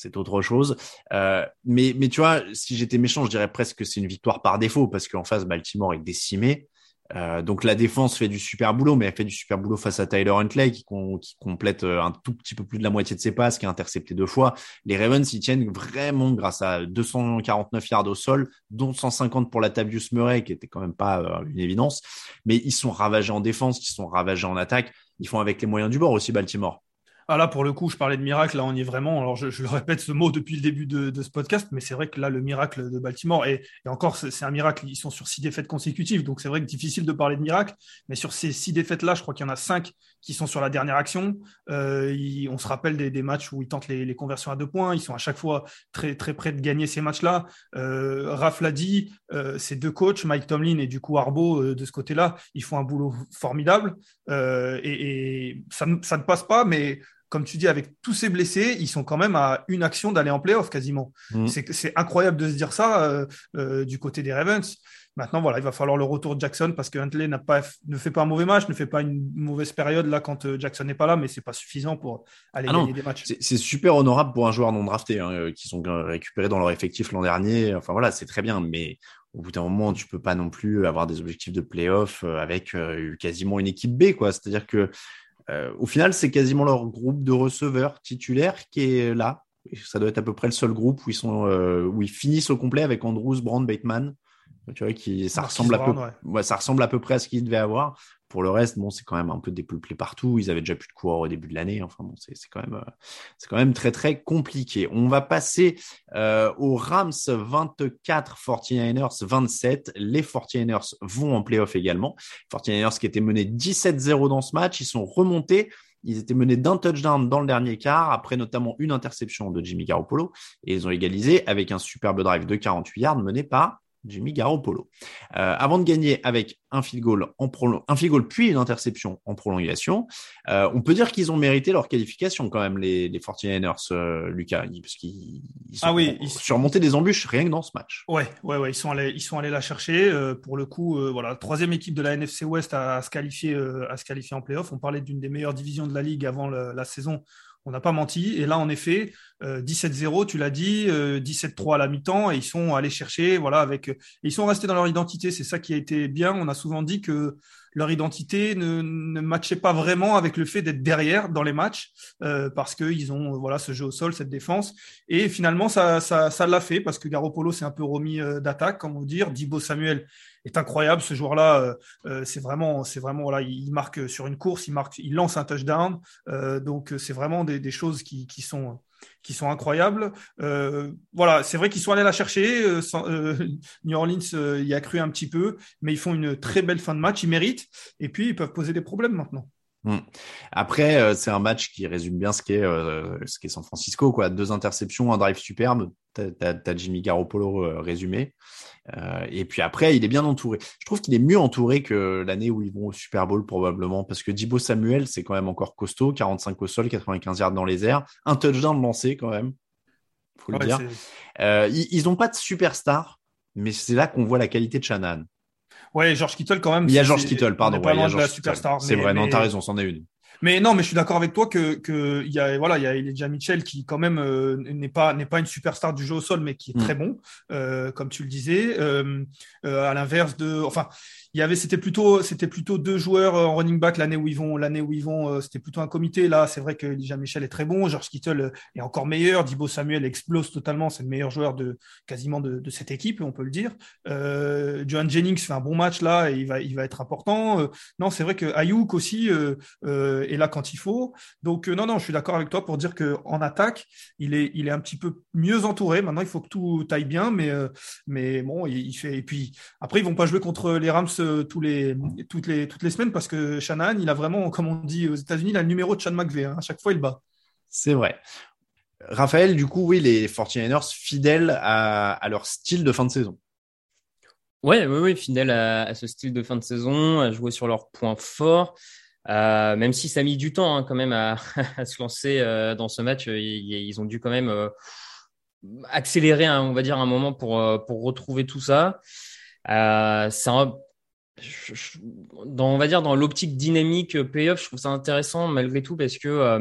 C'est autre chose. Euh, mais, mais tu vois, si j'étais méchant, je dirais presque que c'est une victoire par défaut parce qu'en face, Baltimore est décimé. Euh, donc la défense fait du super boulot, mais elle fait du super boulot face à Tyler Huntley qui, complète euh, un tout petit peu plus de la moitié de ses passes, qui a intercepté deux fois. Les Ravens y tiennent vraiment grâce à 249 yards au sol, dont 150 pour la Tavius Murray, qui était quand même pas euh, une évidence. Mais ils sont ravagés en défense, ils sont ravagés en attaque. Ils font avec les moyens du bord aussi Baltimore. Ah là, pour le coup, je parlais de miracle, là, on y est vraiment. Alors, je, le répète ce mot depuis le début de, ce podcast, mais c'est vrai que là, le miracle de Baltimore, et, encore, c'est un miracle, ils sont sur six défaites consécutives, donc c'est vrai que difficile de parler de miracle, mais sur ces six défaites-là, je crois qu'il y en a cinq qui sont sur la dernière action. Euh, on se rappelle des, matchs où ils tentent les, conversions à deux points, ils sont à chaque fois très, très près de gagner ces matchs-là. Euh, l'a dit, euh, ces deux coachs, Mike Tomlin et du coup Arbo, euh, de ce côté-là, ils font un boulot formidable, et, et ça, ça ne passe pas, mais comme tu dis, avec tous ces blessés, ils sont quand même à une action d'aller en playoff quasiment. Mm. C'est incroyable de se dire ça euh, euh, du côté des Ravens. Maintenant, voilà, il va falloir le retour de Jackson parce que Huntley pas, ne fait pas un mauvais match, ne fait pas une mauvaise période là quand euh, Jackson n'est pas là, mais c'est pas suffisant pour aller ah gagner des matchs. C'est super honorable pour un joueur non drafté hein, qui sont récupérés dans leur effectif l'an dernier. Enfin voilà, c'est très bien, mais au bout d'un moment, tu peux pas non plus avoir des objectifs de playoff avec quasiment une équipe B, quoi. C'est-à-dire que euh, au final, c'est quasiment leur groupe de receveurs titulaires qui est là. Ça doit être à peu près le seul groupe où ils sont, euh, où ils finissent au complet avec Andrews, Brand, Bateman. Tu vois, qui, ça ressemble à peu, ouais. ça ressemble à peu près à ce qu'ils devaient avoir. Pour le reste, bon, c'est quand même un peu dépeuplé partout. Ils avaient déjà plus de coureurs au début de l'année. Enfin bon, c'est quand même, euh, quand même très très compliqué. On va passer euh, aux Rams 24, 49ers 27. Les 49ers vont en playoff également. 49ers qui étaient menés 17-0 dans ce match, ils sont remontés. Ils étaient menés d'un touchdown dans le dernier quart, après notamment une interception de Jimmy Garoppolo, et ils ont égalisé avec un superbe drive de 48 yards mené par Jimmy Garoppolo. Euh, avant de gagner avec un field goal, en un field goal puis une interception en prolongation, euh, on peut dire qu'ils ont mérité leur qualification quand même, les, les 49ers, euh, Lucas, parce qu'ils ah oui, ils... surmonté des embûches rien que dans ce match. Ouais, ouais, ouais, ils sont allés, ils sont allés la chercher. Pour le coup, voilà, troisième équipe de la NFC West à, à se qualifier, à se qualifier en playoff. On parlait d'une des meilleures divisions de la ligue avant la saison on n'a pas menti. Et là, en effet, 17-0, euh, tu l'as dit, 17-3 euh, à la mi-temps, et ils sont allés chercher, voilà, avec, ils sont restés dans leur identité. C'est ça qui a été bien. On a souvent dit que leur identité ne, ne matchait pas vraiment avec le fait d'être derrière dans les matchs euh, parce qu'ils ont voilà ce jeu au sol, cette défense. Et finalement, ça, ça, ça l'a fait parce que Garoppolo s'est un peu remis euh, d'attaque, comme on dire. Dibo Samuel est incroyable. Ce joueur-là, euh, euh, c'est vraiment, c'est vraiment voilà, il marque sur une course, il marque, il lance un touchdown. Euh, donc c'est vraiment des, des, choses qui, qui sont qui sont incroyables. Euh, voilà, c'est vrai qu'ils sont allés la chercher. Euh, euh, New Orleans y a cru un petit peu, mais ils font une très belle fin de match. Ils méritent. Et puis, ils peuvent poser des problèmes maintenant. Hmm. Après, c'est un match qui résume bien ce qu'est San Francisco. Quoi. Deux interceptions, un drive superbe. T'as Jimmy Garoppolo euh, résumé. Euh, et puis après, il est bien entouré. Je trouve qu'il est mieux entouré que l'année où ils vont au Super Bowl probablement, parce que Dibo Samuel, c'est quand même encore costaud, 45 au sol, 95 yards dans les airs, un touchdown lancé quand même, faut le dire. Euh, ils n'ont pas de superstar, mais c'est là qu'on voit la qualité de Shannon. Ouais, George Kittle quand même. Il y a George Kittle, pardon. il y a George superstar. C'est vrai, non, t'as raison, c'en est une. Mais non, mais je suis d'accord avec toi que, que il y a voilà, il y a Elijah Mitchell qui quand même euh, n'est pas n'est pas une superstar du jeu au sol, mais qui est mm. très bon, euh, comme tu le disais. Euh, euh, à l'inverse de, enfin, il y avait, c'était plutôt, c'était plutôt deux joueurs en running back l'année où ils vont, l'année où ils vont, euh, c'était plutôt un comité. Là, c'est vrai que Elijah Michel est très bon, George Kittle est encore meilleur, Dibo Samuel explose totalement, c'est le meilleur joueur de quasiment de, cette équipe, on peut le dire. Euh, Johan Jennings fait un bon match là et il va, il va être important. Euh, non, c'est vrai que Ayuk aussi euh, euh, est là quand il faut. Donc non, non, je suis d'accord avec toi pour dire que en attaque, il est, il est un petit peu mieux entouré. Maintenant, il faut que tout taille bien, mais, mais bon, il, il fait. Et puis après, ils vont pas jouer contre les Rams euh, tous les, toutes, les, toutes les semaines parce que Shanahan, il a vraiment, comme on dit aux États-Unis, il a le numéro de Sean McVay. Hein. À chaque fois, il bat. C'est vrai. Raphaël, du coup, oui, les 49ers fidèles à, leur style de fin de saison. Ouais, oui, oui, fidèles à, ce style de fin de saison, à jouer sur leurs points forts. Euh, même si ça a mis du temps hein, quand même à, <laughs> se lancer euh, dans ce match, ils, ont dû quand même accélérer, on va dire, un moment pour, pour retrouver tout ça. Euh, c'est un dans, on va dire dans l'optique dynamique euh, playoff, je trouve ça intéressant malgré tout parce que euh,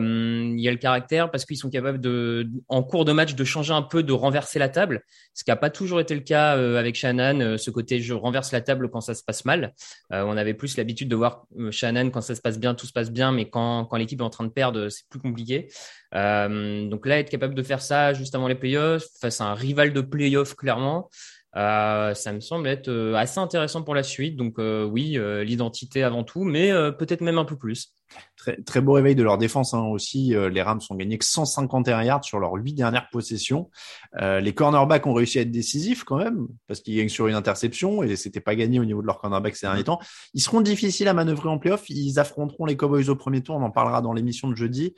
il y a le caractère, parce qu'ils sont capables de, en cours de match, de changer un peu, de renverser la table, ce qui n'a pas toujours été le cas euh, avec Shannon. ce côté je renverse la table quand ça se passe mal. on avait plus l'habitude de voir Shannon quand ça se passe bien, tout se passe bien, mais quand, quand l'équipe est en train de perdre, c'est plus compliqué. donc là, être capable de faire ça juste avant les playoffs, face à un rival de playoff clairement. Euh, ça me semble être euh, assez intéressant pour la suite. Donc euh, oui, l'identité avant tout, mais peut-être même un peu plus. Très, très beau réveil de leur défense hein, aussi. les Rams ont gagné que 151 yards sur leurs huit dernières possessions. les cornerbacks ont réussi à être décisifs quand même parce qu'ils gagnent sur une interception et c'était pas gagné au niveau de leur cornerback ces derniers temps. Ils seront difficiles à manœuvrer en playoff. Ils affronteront les Cowboys au premier tour. On en parlera dans l'émission de jeudi.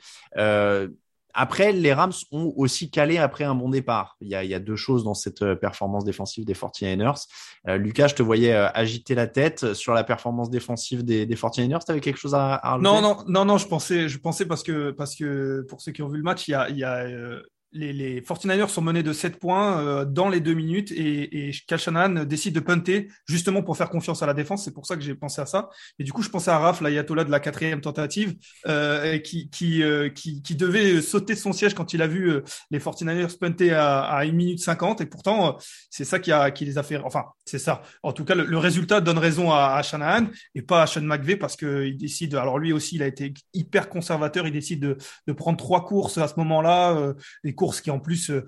Après, les Rams ont aussi calé après un bon départ. Il y a, deux choses dans cette euh, performance défensive des 49ers. Euh, Lucas, je te voyais euh, agiter la tête sur la performance défensive des, des 49ers. Tu quelque chose à, à Non, non, non, non, je pensais, je pensais parce que, parce que pour ceux qui ont vu le match, il y a, il y a les, les 49ers sont menés de 7 points euh, dans les deux minutes et, et Kal décide de punter justement pour faire confiance à la défense. C'est pour ça que j'ai pensé à ça. Et du coup, je pensais à Raph, l'ayatollah de la quatrième tentative, euh, qui, qui, euh, qui, qui, devait sauter de son siège quand il a vu euh, les 49ers punter à, à 1 minute 50. Et pourtant, c'est ça qui, a, qui les a fait. Enfin, c'est ça. En tout cas, le, résultat donne raison à, à, Shanahan et pas à Sean McVay parce qu'il décide. Alors lui aussi, il a été hyper conservateur. Il décide de, de prendre trois courses à ce moment-là course qui en plus euh,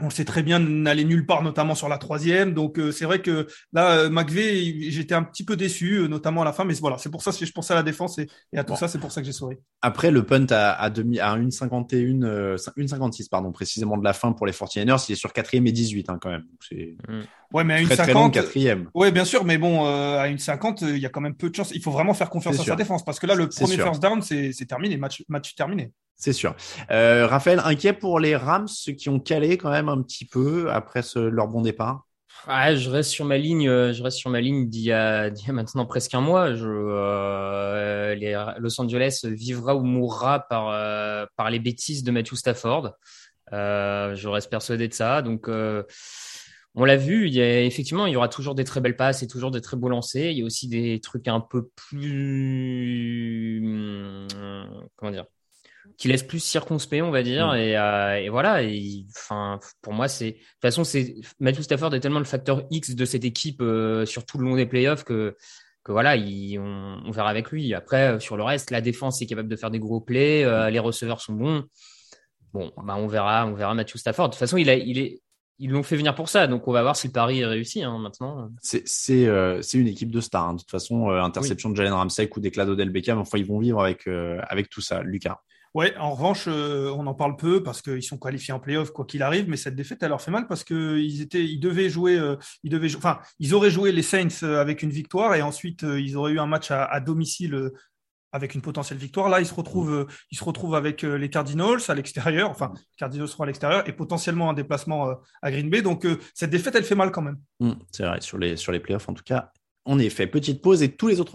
on le sait très bien, n'allait nulle part, notamment sur la troisième. Donc euh, c'est vrai que là, euh, McVeigh, j'étais un petit peu déçu, notamment à la fin. Mais voilà, c'est pour ça que je pensais à la défense et, à tout ça, c'est pour ça que j'ai souri. Après, le punt à, à demi, à 1,51, euh, 1,56 pardon, précisément de la fin pour les 49ers, il est sur quatrième et 18 hein, quand même. C'est mm. ouais, mais à 1,50 quatrième. Ouais, bien sûr, mais bon, à 1,50, il y a quand même peu de chance. Il faut vraiment faire confiance à sa défense parce que là, le premier first down, c'est terminé, match, match terminé. C'est sûr. Euh, Raphaël, inquiet pour les Rams, qui ont calé quand même un petit peu après ce, leur bon départ? Ouais, je reste sur ma ligne. Euh, je reste sur ma ligne d'il y a, <laughs> maintenant presque un mois. Euh, les, Los Angeles vivra ou mourra par les bêtises de Matthew Stafford. Je reste persuadé de ça. Donc on l'a vu, il y a, effectivement, il y aura toujours des très belles passes et toujours des très beaux lancers. Il y a aussi des trucs un peu plus, hum, comment dire, qui laisse plus circonspect, on va dire. Mm. Et, euh, et, voilà. Et, enfin, pour moi, c'est de toute façon, c'est Matthew Stafford est tellement le facteur X de cette équipe euh, sur tout le long des playoffs que que voilà, il, on, on, verra avec lui. Après, euh, sur le reste, la défense est capable de faire des gros plays, euh, les receveurs sont bons. Bon, bah on verra, on verra Matthew Stafford. De toute façon, il a, il est, ils l'ont fait venir pour ça, donc on va voir si le pari est réussi hein, maintenant. C'est euh, une équipe de stars. Hein. De toute façon, euh, interception de Jalen Ramsey ou d'éclat d'Odell Beckham, enfin ils vont vivre avec avec tout ça. Lucas. Ouais, en revanche, euh, on en parle peu parce qu'ils sont qualifiés en playoff quoi qu'il arrive, mais cette défaite, elle leur fait mal parce qu'ils étaient, ils devaient jouer, euh, ils devaient, enfin, ils auraient joué les Saints euh, avec une victoire et ensuite ils auraient eu un match à, à domicile avec une potentielle victoire. Là, ils se retrouvent, euh, ils se retrouvent avec les Cardinals à l'extérieur. Enfin, les Cardinals seront à l'extérieur et potentiellement un déplacement à Green Bay. Donc, cette défaite, elle fait mal quand même. Mmh, c'est vrai, sur les, sur les playoffs, en tout cas. En effet, petite pause et tous les autres.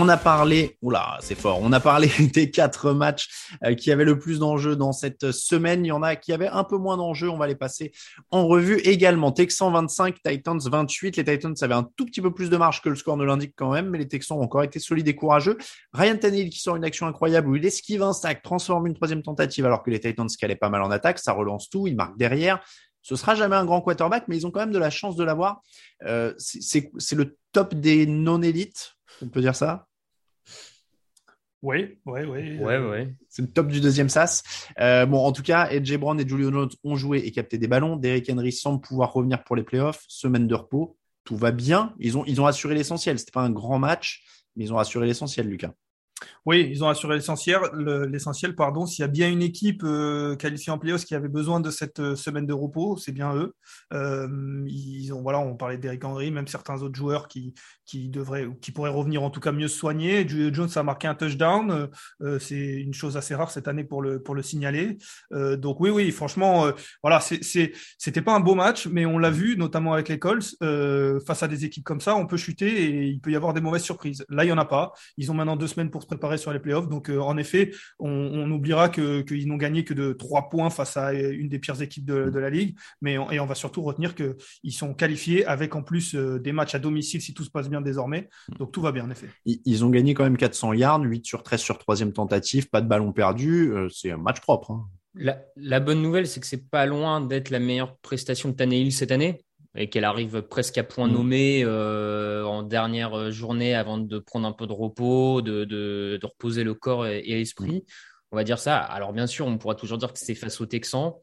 On a parlé, oula, c'est fort, on a parlé <laughs> des quatre matchs euh, qui avaient le plus d'enjeux dans cette semaine. Il y en a qui avaient un peu moins d'enjeux. On va les passer en revue également. Texans 25, Titans 28. Les Titans avaient un tout petit peu plus de marge que le score ne l'indique quand même, mais les Texans ont encore été solides et courageux. Ryan Tannehill qui sort une action incroyable où il esquive un sac, transforme une troisième tentative alors que les Titans qui allaient pas mal en attaque. Ça relance tout, il marque derrière. Ce sera jamais un grand quarterback, mais ils ont quand même de la chance de l'avoir. Euh, c'est le top des non-élites on peut dire ça? Oui, oui, oui. Ouais, ouais. C'est le top du deuxième sas. Euh, bon, en tout cas, Edge Brown et Julio Jones ont joué et capté des ballons. Derrick Henry semble pouvoir revenir pour les playoffs. Semaine de repos. Tout va bien. Ils ont, ils ont assuré l'essentiel. C'était pas un grand match, mais ils ont assuré l'essentiel, Lucas. Oui, ils ont assuré l'essentiel. L'essentiel, pardon. S'il y a bien une équipe euh, qualifiée en playoffs qui avait besoin de cette euh, semaine de repos, c'est bien eux. Euh, ils ont, voilà, on parlait d'Eric Henry, même certains autres joueurs qui, qui devraient, qui pourraient revenir en tout cas mieux se soigner. Jones a marqué un touchdown. c'est une chose assez rare cette année pour le pour le signaler. donc oui, oui, franchement, voilà, c'était pas un beau match, mais on l'a vu, notamment avec les Colts, face à des équipes comme ça, on peut chuter et il peut y avoir des mauvaises surprises. Là, il y en a pas. Ils ont maintenant deux semaines pour préparer sur les playoffs. Donc, euh, en effet, on, oubliera qu'ils n'ont gagné que de trois points face à une des pires équipes de, la ligue. Mais on, et on va surtout retenir qu'ils sont qualifiés avec en plus euh, des matchs à domicile si tout se passe bien désormais. Donc, tout va bien, en effet. Ils, ont gagné quand même 400 yards, 8 sur 13 sur troisième tentative, pas de ballon perdu. Euh, c'est un match propre. Hein. La, bonne nouvelle, c'est que c'est pas loin d'être la meilleure prestation de Tannehill cette année et qu'elle arrive presque à point mm. nommé euh, en dernière journée avant de prendre un peu de repos, de, de, reposer le corps et, l'esprit. On va dire ça. Alors bien sûr, on pourra toujours dire que c'est face aux Texans.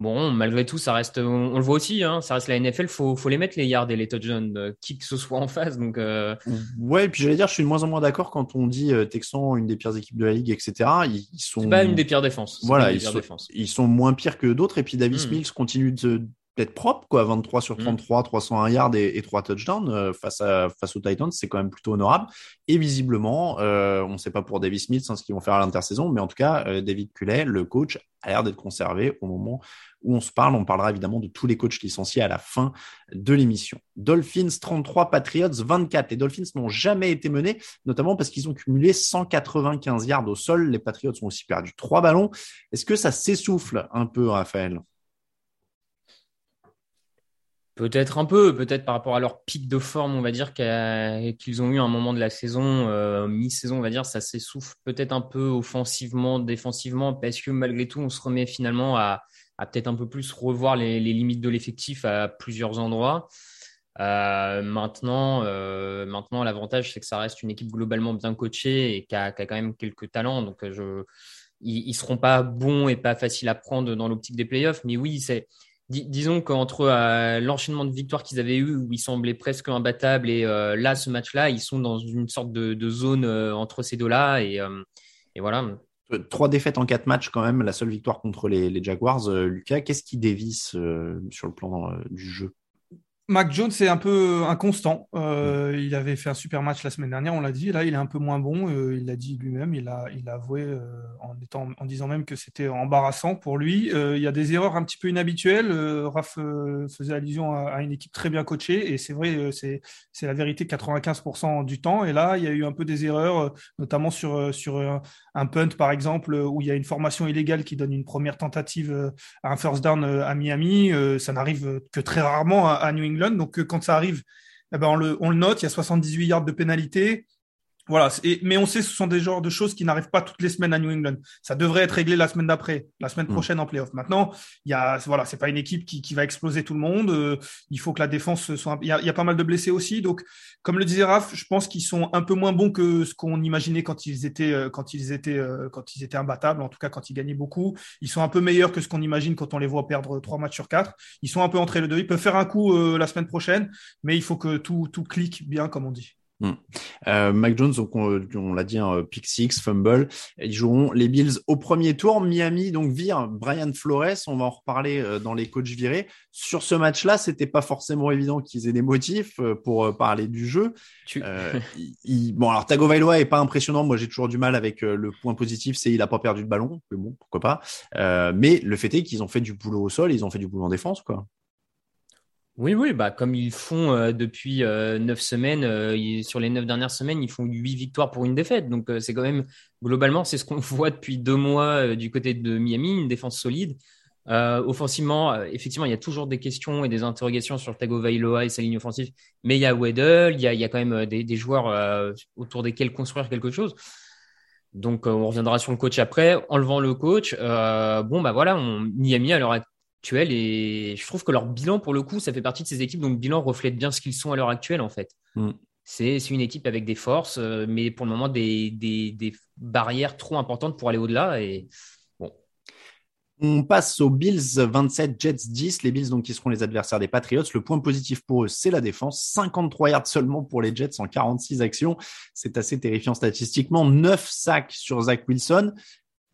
Bon, malgré tout, ça reste, on, le voit aussi, hein, ça reste la NFL, faut, faut les mettre les yards et les touchdowns, euh, qui que ce soit en face. Donc, euh... ouais, et puis j'allais dire, je suis de moins en moins d'accord quand on dit euh, Texans, une des pires équipes de la ligue, etc. Ils, sont. Pas une des pires défenses. Voilà, ils sont, ils sont, moins pires que d'autres. Et puis Davis hmm. Mills continue de, peut-être propre, quoi. 23 sur 33, mm. 301 yards et, et 3 touchdowns euh, face, à, face aux Titans, c'est quand même plutôt honorable. Et visiblement, euh, on ne sait pas pour Davis Smith hein, ce qu'ils vont faire à l'intersaison, mais en tout cas, euh, David Cullet, le coach, a l'air d'être conservé au moment où on se parle. On parlera évidemment de tous les coachs licenciés à la fin de l'émission. Dolphins 33, Patriots 24. Les Dolphins n'ont jamais été menés, notamment parce qu'ils ont cumulé 195 yards au sol. Les Patriots ont aussi perdu trois ballons. Est-ce que ça s'essouffle un peu, Raphaël? Peut-être un peu, peut-être par rapport à leur pic de forme, on va dire qu'ils ont eu un moment de la saison, euh, mi-saison, on va dire, ça s'essouffle peut-être un peu offensivement, défensivement, parce que malgré tout, on se remet finalement à, peut-être un peu plus revoir les, limites de l'effectif à plusieurs endroits. Euh, maintenant, euh, maintenant l'avantage, c'est que ça reste une équipe globalement bien coachée et qui a, quand même quelques talents. Donc, ils, ne seront pas bons et pas faciles à prendre dans l'optique des playoffs, mais oui, c'est disons qu'entre euh, l'enchaînement de victoires qu'ils avaient eu, où ils semblaient presque imbattables, et euh, là, ce match-là, ils sont dans une sorte de, zone euh, entre ces deux-là. Et, voilà. Trois défaites en quatre matchs, quand même, la seule victoire contre les, Jaguars. Lucas, qu'est-ce qui dévisse sur le plan du jeu? Mac Jones est un peu inconstant. Euh, il avait fait un super match la semaine dernière, on l'a dit. Là, il est un peu moins bon. Euh, il l'a dit lui-même. Il a, il a avoué euh, en, étant, en disant même que c'était embarrassant pour lui. il y a des erreurs un petit peu inhabituelles. Raph faisait allusion à, une équipe très bien coachée. Et c'est vrai, c'est, c'est la vérité 95% du temps. Et là, il y a eu un peu des erreurs, notamment sur, sur un, punt, par exemple, où il y a une formation illégale qui donne une première tentative à un first down à Miami. ça n'arrive que très rarement à, New England donc, euh, quand ça arrive, eh ben, on, le, on le note. Il y a 78 yards de pénalité. Voilà, mais on sait que ce sont des genres de choses qui n'arrivent pas toutes les semaines à New England. Ça devrait être réglé la semaine d'après, la semaine mm. prochaine en playoff. Maintenant, il y a, voilà, c'est pas une équipe qui, qui, va exploser tout le monde. Euh, il faut que la défense soit. Il y, a, il y, a, pas mal de blessés aussi. Donc, comme le disait Raph, je pense qu'ils sont un peu moins bons que ce qu'on imaginait quand ils étaient, euh, quand ils étaient, euh, quand ils étaient imbattables. En tout cas, quand ils gagnaient beaucoup. Ils sont un peu meilleurs que ce qu'on imagine quand on les voit perdre trois matchs sur quatre. Ils sont un peu entrés le deux. Ils peuvent faire un coup la semaine prochaine, mais il faut que tout, tout clique bien, comme on dit. Hmm. Euh, Mac Jones, donc on, l'a dit, hein, pick six, fumble. Ils joueront les Bills au premier tour. Miami donc vire Brian Flores. On va en reparler euh, dans les coachs virés. Sur ce match-là, c'était pas forcément évident qu'ils aient des motifs euh, pour parler du jeu. <laughs> bon, alors Tagovailoa est pas impressionnant. Moi, j'ai toujours du mal avec le point positif, c'est il a pas perdu de ballon. Mais bon, pourquoi pas. mais le fait est qu'ils ont fait du boulot au sol, ils ont fait du boulot en défense, quoi. Oui, oui, bah, comme ils font euh, depuis euh, neuf semaines, euh, sur les neuf dernières semaines, ils font huit victoires pour une défaite. Donc, c'est quand même, globalement, c'est ce qu'on <laughs> voit depuis deux mois du côté de Miami, une défense solide. offensivement, effectivement, il y a toujours des questions et des interrogations sur Tagovailoa et sa ligne offensive, mais il y a Weddle, il y a, quand même des, joueurs autour desquels construire quelque chose. Donc, on reviendra sur le coach après. Enlevant le coach, bon, bah voilà, on, Miami, à l'heure actuelle. Et je trouve que leur bilan, pour le coup, ça fait partie de ces équipes dont le bilan reflète bien ce qu'ils sont à l'heure actuelle, en fait. Mm. C'est une équipe avec des forces, euh, mais pour le moment, des, des, barrières trop importantes pour aller au-delà. Et bon. On passe aux Bills 27, Jets 10. Les Bills, donc, qui seront les adversaires des Patriots. Le point positif pour eux, c'est la défense. 53 yards seulement pour les Jets en 46 actions. C'est assez terrifiant statistiquement. 9 sacs sur Zach Wilson.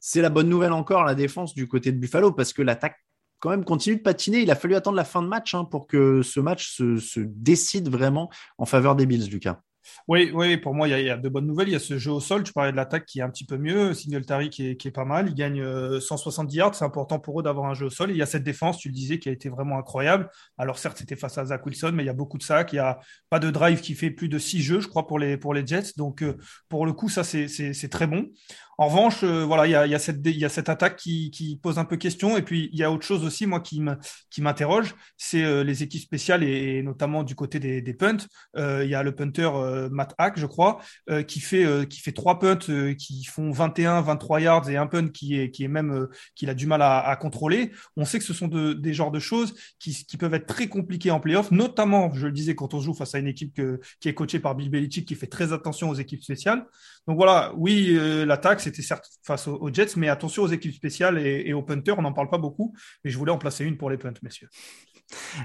C'est la bonne nouvelle encore, la défense du côté de Buffalo, parce que l'attaque quand même continue de patiner. Il a fallu attendre la fin de match hein, pour que ce match se, décide vraiment en faveur des Bills, Lucas. Oui, oui, pour moi, il y, a, de bonnes nouvelles. Il y a ce jeu au sol. Tu parlais de l'attaque qui est un petit peu mieux. Singletary qui est, qui est pas mal. Il gagne 170 euh, yards. C'est important pour eux d'avoir un jeu au sol. il y a cette défense, tu le disais, qui a été vraiment incroyable. Alors, certes, c'était face à Zach Wilson, mais il y a beaucoup de sacs. Il n'y a pas de drive qui fait plus de six jeux, je crois, pour les, pour les Jets. Donc, euh, pour le coup, ça, c'est très bon. En revanche, euh, voilà, il y a, cette, attaque qui, pose un peu question. Et puis, il y a autre chose aussi, moi, qui m'interroge, c'est euh, les équipes spéciales et, notamment du côté des, punts. Euh, il y a le punter Matt Hack, je crois, qui fait trois punts qui font 21, 23 yards et un punt qui est même qu'il a du mal à, contrôler. On sait que ce sont de, des genres de choses qui, peuvent être très compliquées en playoff, notamment, je le disais, quand on joue face à une équipe qui est coachée par Bill Belichick, qui fait très attention aux équipes spéciales. Donc voilà, oui, l'attaque c'était certes face aux, Jets, mais attention aux équipes spéciales et, aux punters, on n'en parle pas beaucoup, mais je voulais en placer une pour les punts, messieurs.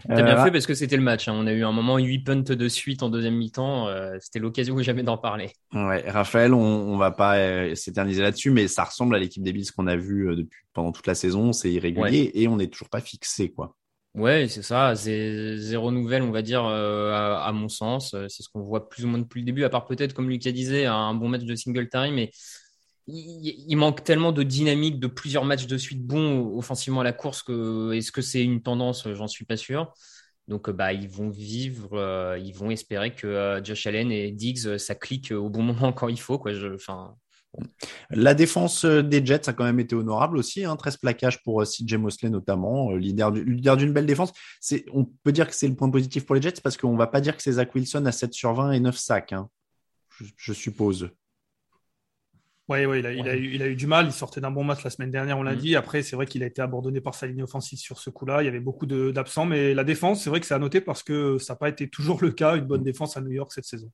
T'as bien euh, fait parce que c'était le match. Hein. On a eu un moment 8 punts de suite en deuxième mi-temps. Euh, c'était l'occasion que jamais d'en parler. Ouais, Raphaël, on, ne va pas euh, s'éterniser là-dessus, mais ça ressemble à l'équipe des Bills qu'on a vu depuis pendant toute la saison. C'est irrégulier et on n'est toujours pas fixé, quoi. Ouais, c'est ça. Zéro nouvelle, on va dire, à, mon sens. C'est ce qu'on voit plus ou moins depuis le début, à part peut-être, comme Lucas disait, un bon match de single time. Mais il, manque tellement de dynamique de plusieurs matchs de suite bons offensivement à la course que est-ce que c'est une tendance? J'en suis pas sûr. Donc bah ils vont vivre, euh, ils vont espérer que euh, Josh Allen et Diggs ça clique au bon moment quand il faut quoi. La défense des Jets a quand même été honorable aussi, hein, 13 plaquages pour euh, CJ Mosley notamment, leader, d'une belle défense. On peut dire que c'est le point positif pour les Jets parce qu'on va pas dire que c'est Zach Wilson à 7 sur 20 et 9 sacs, hein, je suppose. Oui, ouais, il, a, il, a eu, il, a, eu, du mal. Il sortait d'un bon match la semaine dernière, on l'a mm. dit. Après, c'est vrai qu'il a été abandonné par sa ligne offensive sur ce coup-là. Il y avait beaucoup d'absents, mais la défense, c'est vrai que c'est à noter parce que ça n'a pas été toujours le cas, une bonne mm. défense à New York cette saison.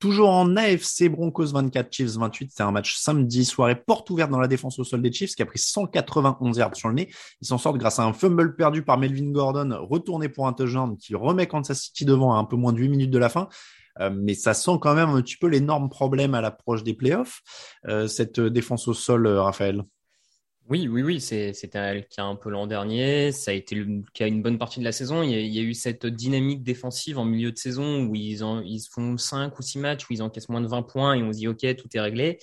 Toujours en AFC, Broncos 24, Chiefs 28. C'est un match samedi, soirée, porte ouverte dans la défense au sol des Chiefs qui a pris 191 yards sur le nez. Ils s'en sortent grâce à un fumble perdu par Melvin Gordon, retourné pour un touchdown qui remet Kansas City devant à un peu moins de 8 minutes de la fin. Euh, mais ça sent quand même un petit peu l'énorme problème à l'approche des playoffs, euh, cette défense au sol, euh, Raphaël. Oui, oui, oui, c'était le cas un peu l'an dernier. Ça a été le cas une bonne partie de la saison. Il y, a, eu cette dynamique défensive en milieu de saison où ils, en, ils font 5 ou 6 matchs, où ils encaissent moins de 20 points et on se dit, OK, tout est réglé.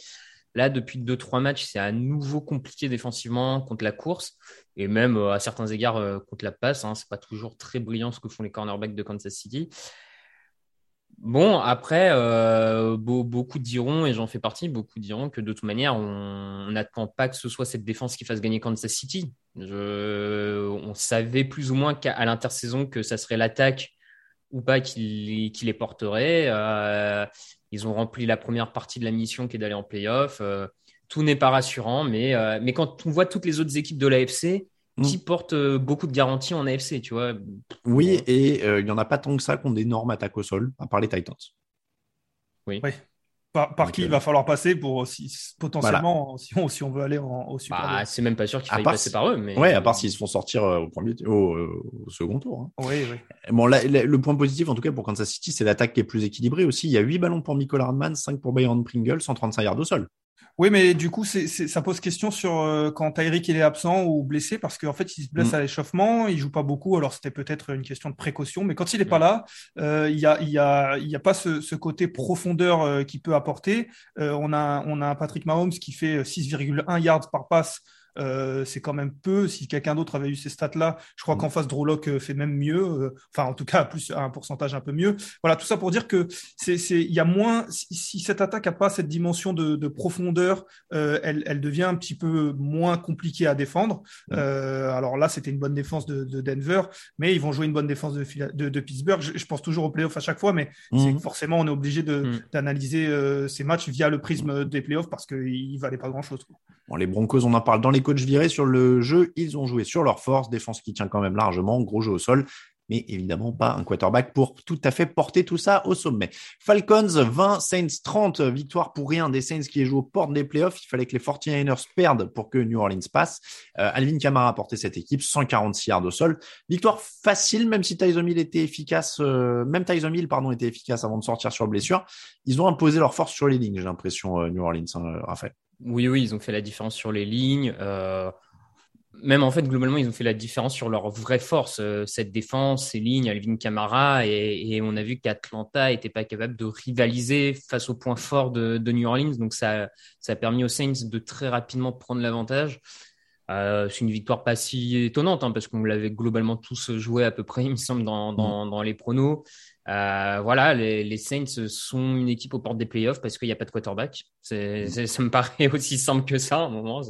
Là, depuis 2-3 matchs, c'est à nouveau compliqué défensivement contre la course et même euh, à certains égards euh, contre la passe. Hein. C'est pas toujours très brillant ce que font les cornerbacks de Kansas City. Bon, après, euh, beaucoup diront, et j'en fais partie, beaucoup diront que de toute manière, on n'attend pas que ce soit cette défense qui fasse gagner Kansas City. On savait plus ou moins qu'à l'intersaison que ça serait l'attaque ou pas qui, les porterait. Euh, ils ont rempli la première partie de la mission qui est d'aller en playoff. Euh, tout n'est pas rassurant, mais, mais quand on voit toutes les autres équipes de l'AFC. Qui porte euh, beaucoup de garanties en AFC, tu vois. Oui, et euh, il n'y en a pas tant que ça qu'on d'énormes attaques au sol, à part les Titans. Oui. Par, qui il va euh, falloir passer pour potentiellement si, on, si, on, veut aller en, au Super bah, C'est même pas sûr qu'il faille passer par eux. Mais... Ouais, à part s'ils se font sortir au, premier, au, second tour. Hein. Oui, oui. Bon, le point positif, en tout cas pour Kansas City, c'est l'attaque qui est plus équilibrée aussi. Il y a 8 ballons pour Michael Hardman, 5 pour Bayern Pringle, 135 yards au sol. Oui, mais du coup, c'est, ça pose question sur euh, quand Tyreek il est absent ou blessé, parce qu'en fait, il se blesse mm. à l'échauffement, il joue pas beaucoup, alors c'était peut-être une question de précaution, mais quand il n'est pas là, euh, il n'y a, y a, y a pas ce, ce côté profondeur euh, qu'il peut apporter. on, a, on a un Patrick Mahomes qui fait 6,1 yards par passe euh, c'est quand même peu. Si quelqu'un d'autre avait eu ces stats-là, je crois mm. qu'en face, Drolock euh, fait même mieux. Euh, enfin, en tout cas, <laughs> plus un pourcentage un peu mieux. Voilà, tout ça pour dire que c'est, il y a moins. Si, cette attaque n'a pas cette dimension de, profondeur, elle, elle, devient un petit peu moins compliquée à défendre. Mm. alors là, c'était une bonne défense de, Denver, mais ils vont jouer une bonne défense de, de, Pittsburgh. Je, pense toujours aux playoffs à chaque fois, mais mm. forcément, on est obligé d'analyser ces matchs via le prisme des playoffs parce qu'il ne valait pas grand-chose. Les Broncos, on en parle dans les coachs virés sur le jeu. Ils ont joué sur leur force, défense qui tient quand même largement, gros jeu au sol mais évidemment pas un quarterback pour tout à fait porter tout ça au sommet. Falcons 20, Saints 30, victoire pour rien des Saints qui jouent aux portes des playoffs. Il fallait que les 49ers perdent pour que New Orleans passe. Euh, Alvin Kamara a porté cette équipe, 146 yards au sol. Victoire facile, même si Tyson Hill était efficace, euh, même Tyson Hill, pardon, était efficace avant de sortir sur blessure. Ils ont imposé leur force sur les lignes, j'ai l'impression, euh, New Orleans, hein. Oui, oui, ils ont fait la différence sur les lignes. Euh, même en fait, globalement, ils ont fait la différence sur leur vraie force, euh, cette défense, ces lignes, Alvin Kamara, et, on a vu qu'Atlanta n'était pas capable de rivaliser face aux points forts de, New Orleans. Donc, ça, ça, a permis aux Saints de très rapidement prendre l'avantage. Euh, c'est une victoire pas si étonnante, hein, parce qu'on l'avait globalement tous joué à peu près, il me semble, dans, dans, dans les pronos. Euh, voilà, les, Saints sont une équipe aux portes des playoffs parce qu'il n'y a pas de quarterback. C'est, ça me <laughs> paraît aussi simple que ça à un moment.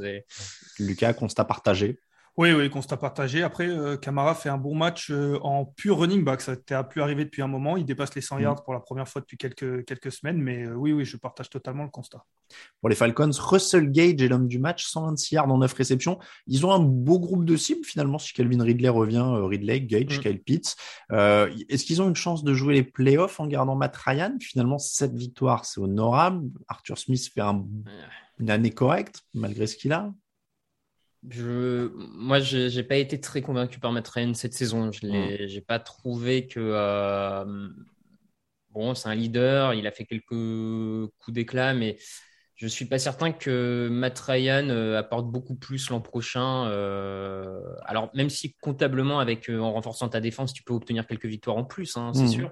Lucas, constat partagé. Oui, oui, constat partagé. Après, euh, Camara fait un bon match euh, en pur running back. Ça n'était plus arrivé depuis un moment. Il dépasse les 100 mm. yards pour la première fois depuis quelques, quelques semaines. Mais euh, oui, oui, je partage totalement le constat. Pour les Falcons, Russell Gage est l'homme du match, 126 yards en 9 réceptions. Ils ont un beau groupe de cibles finalement. Si Calvin Ridley revient, Ridley, Gage, mm. Kyle Pitts. est-ce qu'ils ont une chance de jouer les playoffs en gardant Matt Ryan? Finalement, cette victoire, c'est honorable. Arthur Smith fait une année correcte malgré ce qu'il a. Je, moi, je n'ai pas été très convaincu par Matt Ryan cette saison. Je n'ai hmm. pas trouvé que. Euh, bon, c'est un leader, il a fait quelques coups d'éclat, mais je ne suis pas certain que Matt Ryan euh, apporte beaucoup plus l'an prochain. Euh, alors, même si comptablement, avec, en renforçant ta défense, tu peux obtenir quelques victoires en plus, hein, c'est hmm. sûr.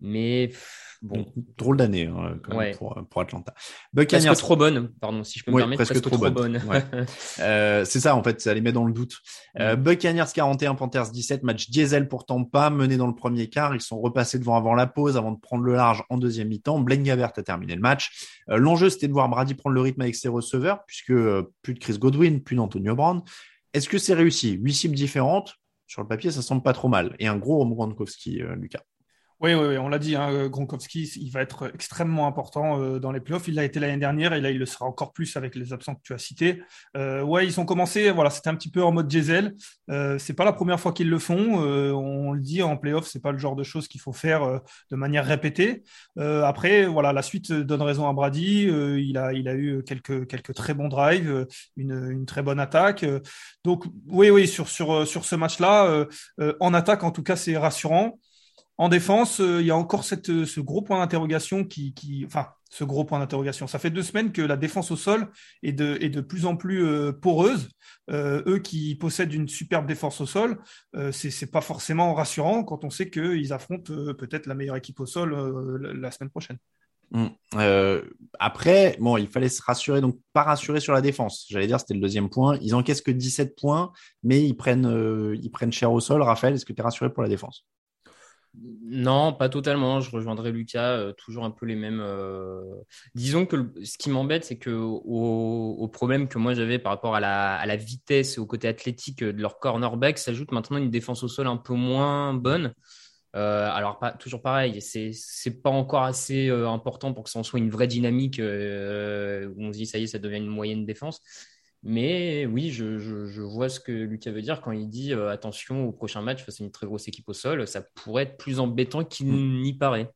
Mais Bon. Drôle d'année hein, pour, pour, Atlanta. Buccaneers... Presque trop bonne, pardon, si je peux me permettre. Presque, trop, bonne. <laughs> euh, c'est ça, en fait, ça les met dans le doute. Euh, Buccaneers 41, Panthers 17, match diesel pour Tampa, mené dans le premier quart. Ils sont repassés devant avant la pause, avant de prendre le large en deuxième mi-temps. Blaine Gavert a terminé le match. Euh, l'enjeu, c'était de voir Brady prendre le rythme avec ses receveurs, puisque euh, plus de Chris Godwin, plus d'Antonio Brown. Est-ce que c'est réussi? Huit cibles différentes. Sur le papier, ça semble pas trop mal. Et un gros Gronkowski, Lucas. Oui, oui, oui, on l'a dit, hein, Gronkowski, il va être extrêmement important euh, dans les playoffs. Il l'a été l'année dernière et là, il le sera encore plus avec les absents que tu as cités. Euh, ils ont commencé, voilà, c'était un petit peu en mode diesel. Euh, c'est pas la première fois qu'ils le font. Euh, on le dit en playoff, c'est pas le genre de choses qu'il faut faire de manière répétée. après, voilà, la suite donne raison à Brady. il a, il a eu quelques, quelques très bons drives, une, une très bonne attaque. donc, oui, oui, sur, sur, sur ce match-là, en attaque, en tout cas, c'est rassurant. En défense, euh, il y a encore cette, ce gros point d'interrogation qui, enfin, ce gros point d'interrogation. Ça fait deux semaines que la défense au sol est de, plus en plus euh, poreuse. Euh, eux qui possèdent une superbe défense au sol, euh, c'est pas forcément rassurant quand on sait qu'ils affrontent euh, peut-être la meilleure équipe au sol euh, la, semaine prochaine. Mm. Euh, après, bon, il fallait se rassurer, donc pas rassurer sur la défense. J'allais dire, c'était le deuxième point. Ils encaissent que 17 points, mais ils prennent, euh, ils prennent cher au sol. Raphaël, est-ce que tu es rassuré pour la défense? Non, pas totalement. Je rejoindrai Lucas, euh, toujours un peu les mêmes. euh, Disons que ce qui m'embête, c'est que au, au problème que moi j'avais par rapport à la, vitesse et au côté athlétique de leur cornerback, s'ajoute maintenant une défense au sol un peu moins bonne. Euh, alors, pas, toujours pareil, c'est pas encore assez euh, important pour que ça en soit une vraie dynamique euh, où on se dit ça y est, ça devient une moyenne défense. Mais oui, je, je, je vois ce que Lucas veut dire quand il dit euh, attention au prochain match face à une très grosse équipe au sol, ça pourrait être plus embêtant qu'il n'y paraît.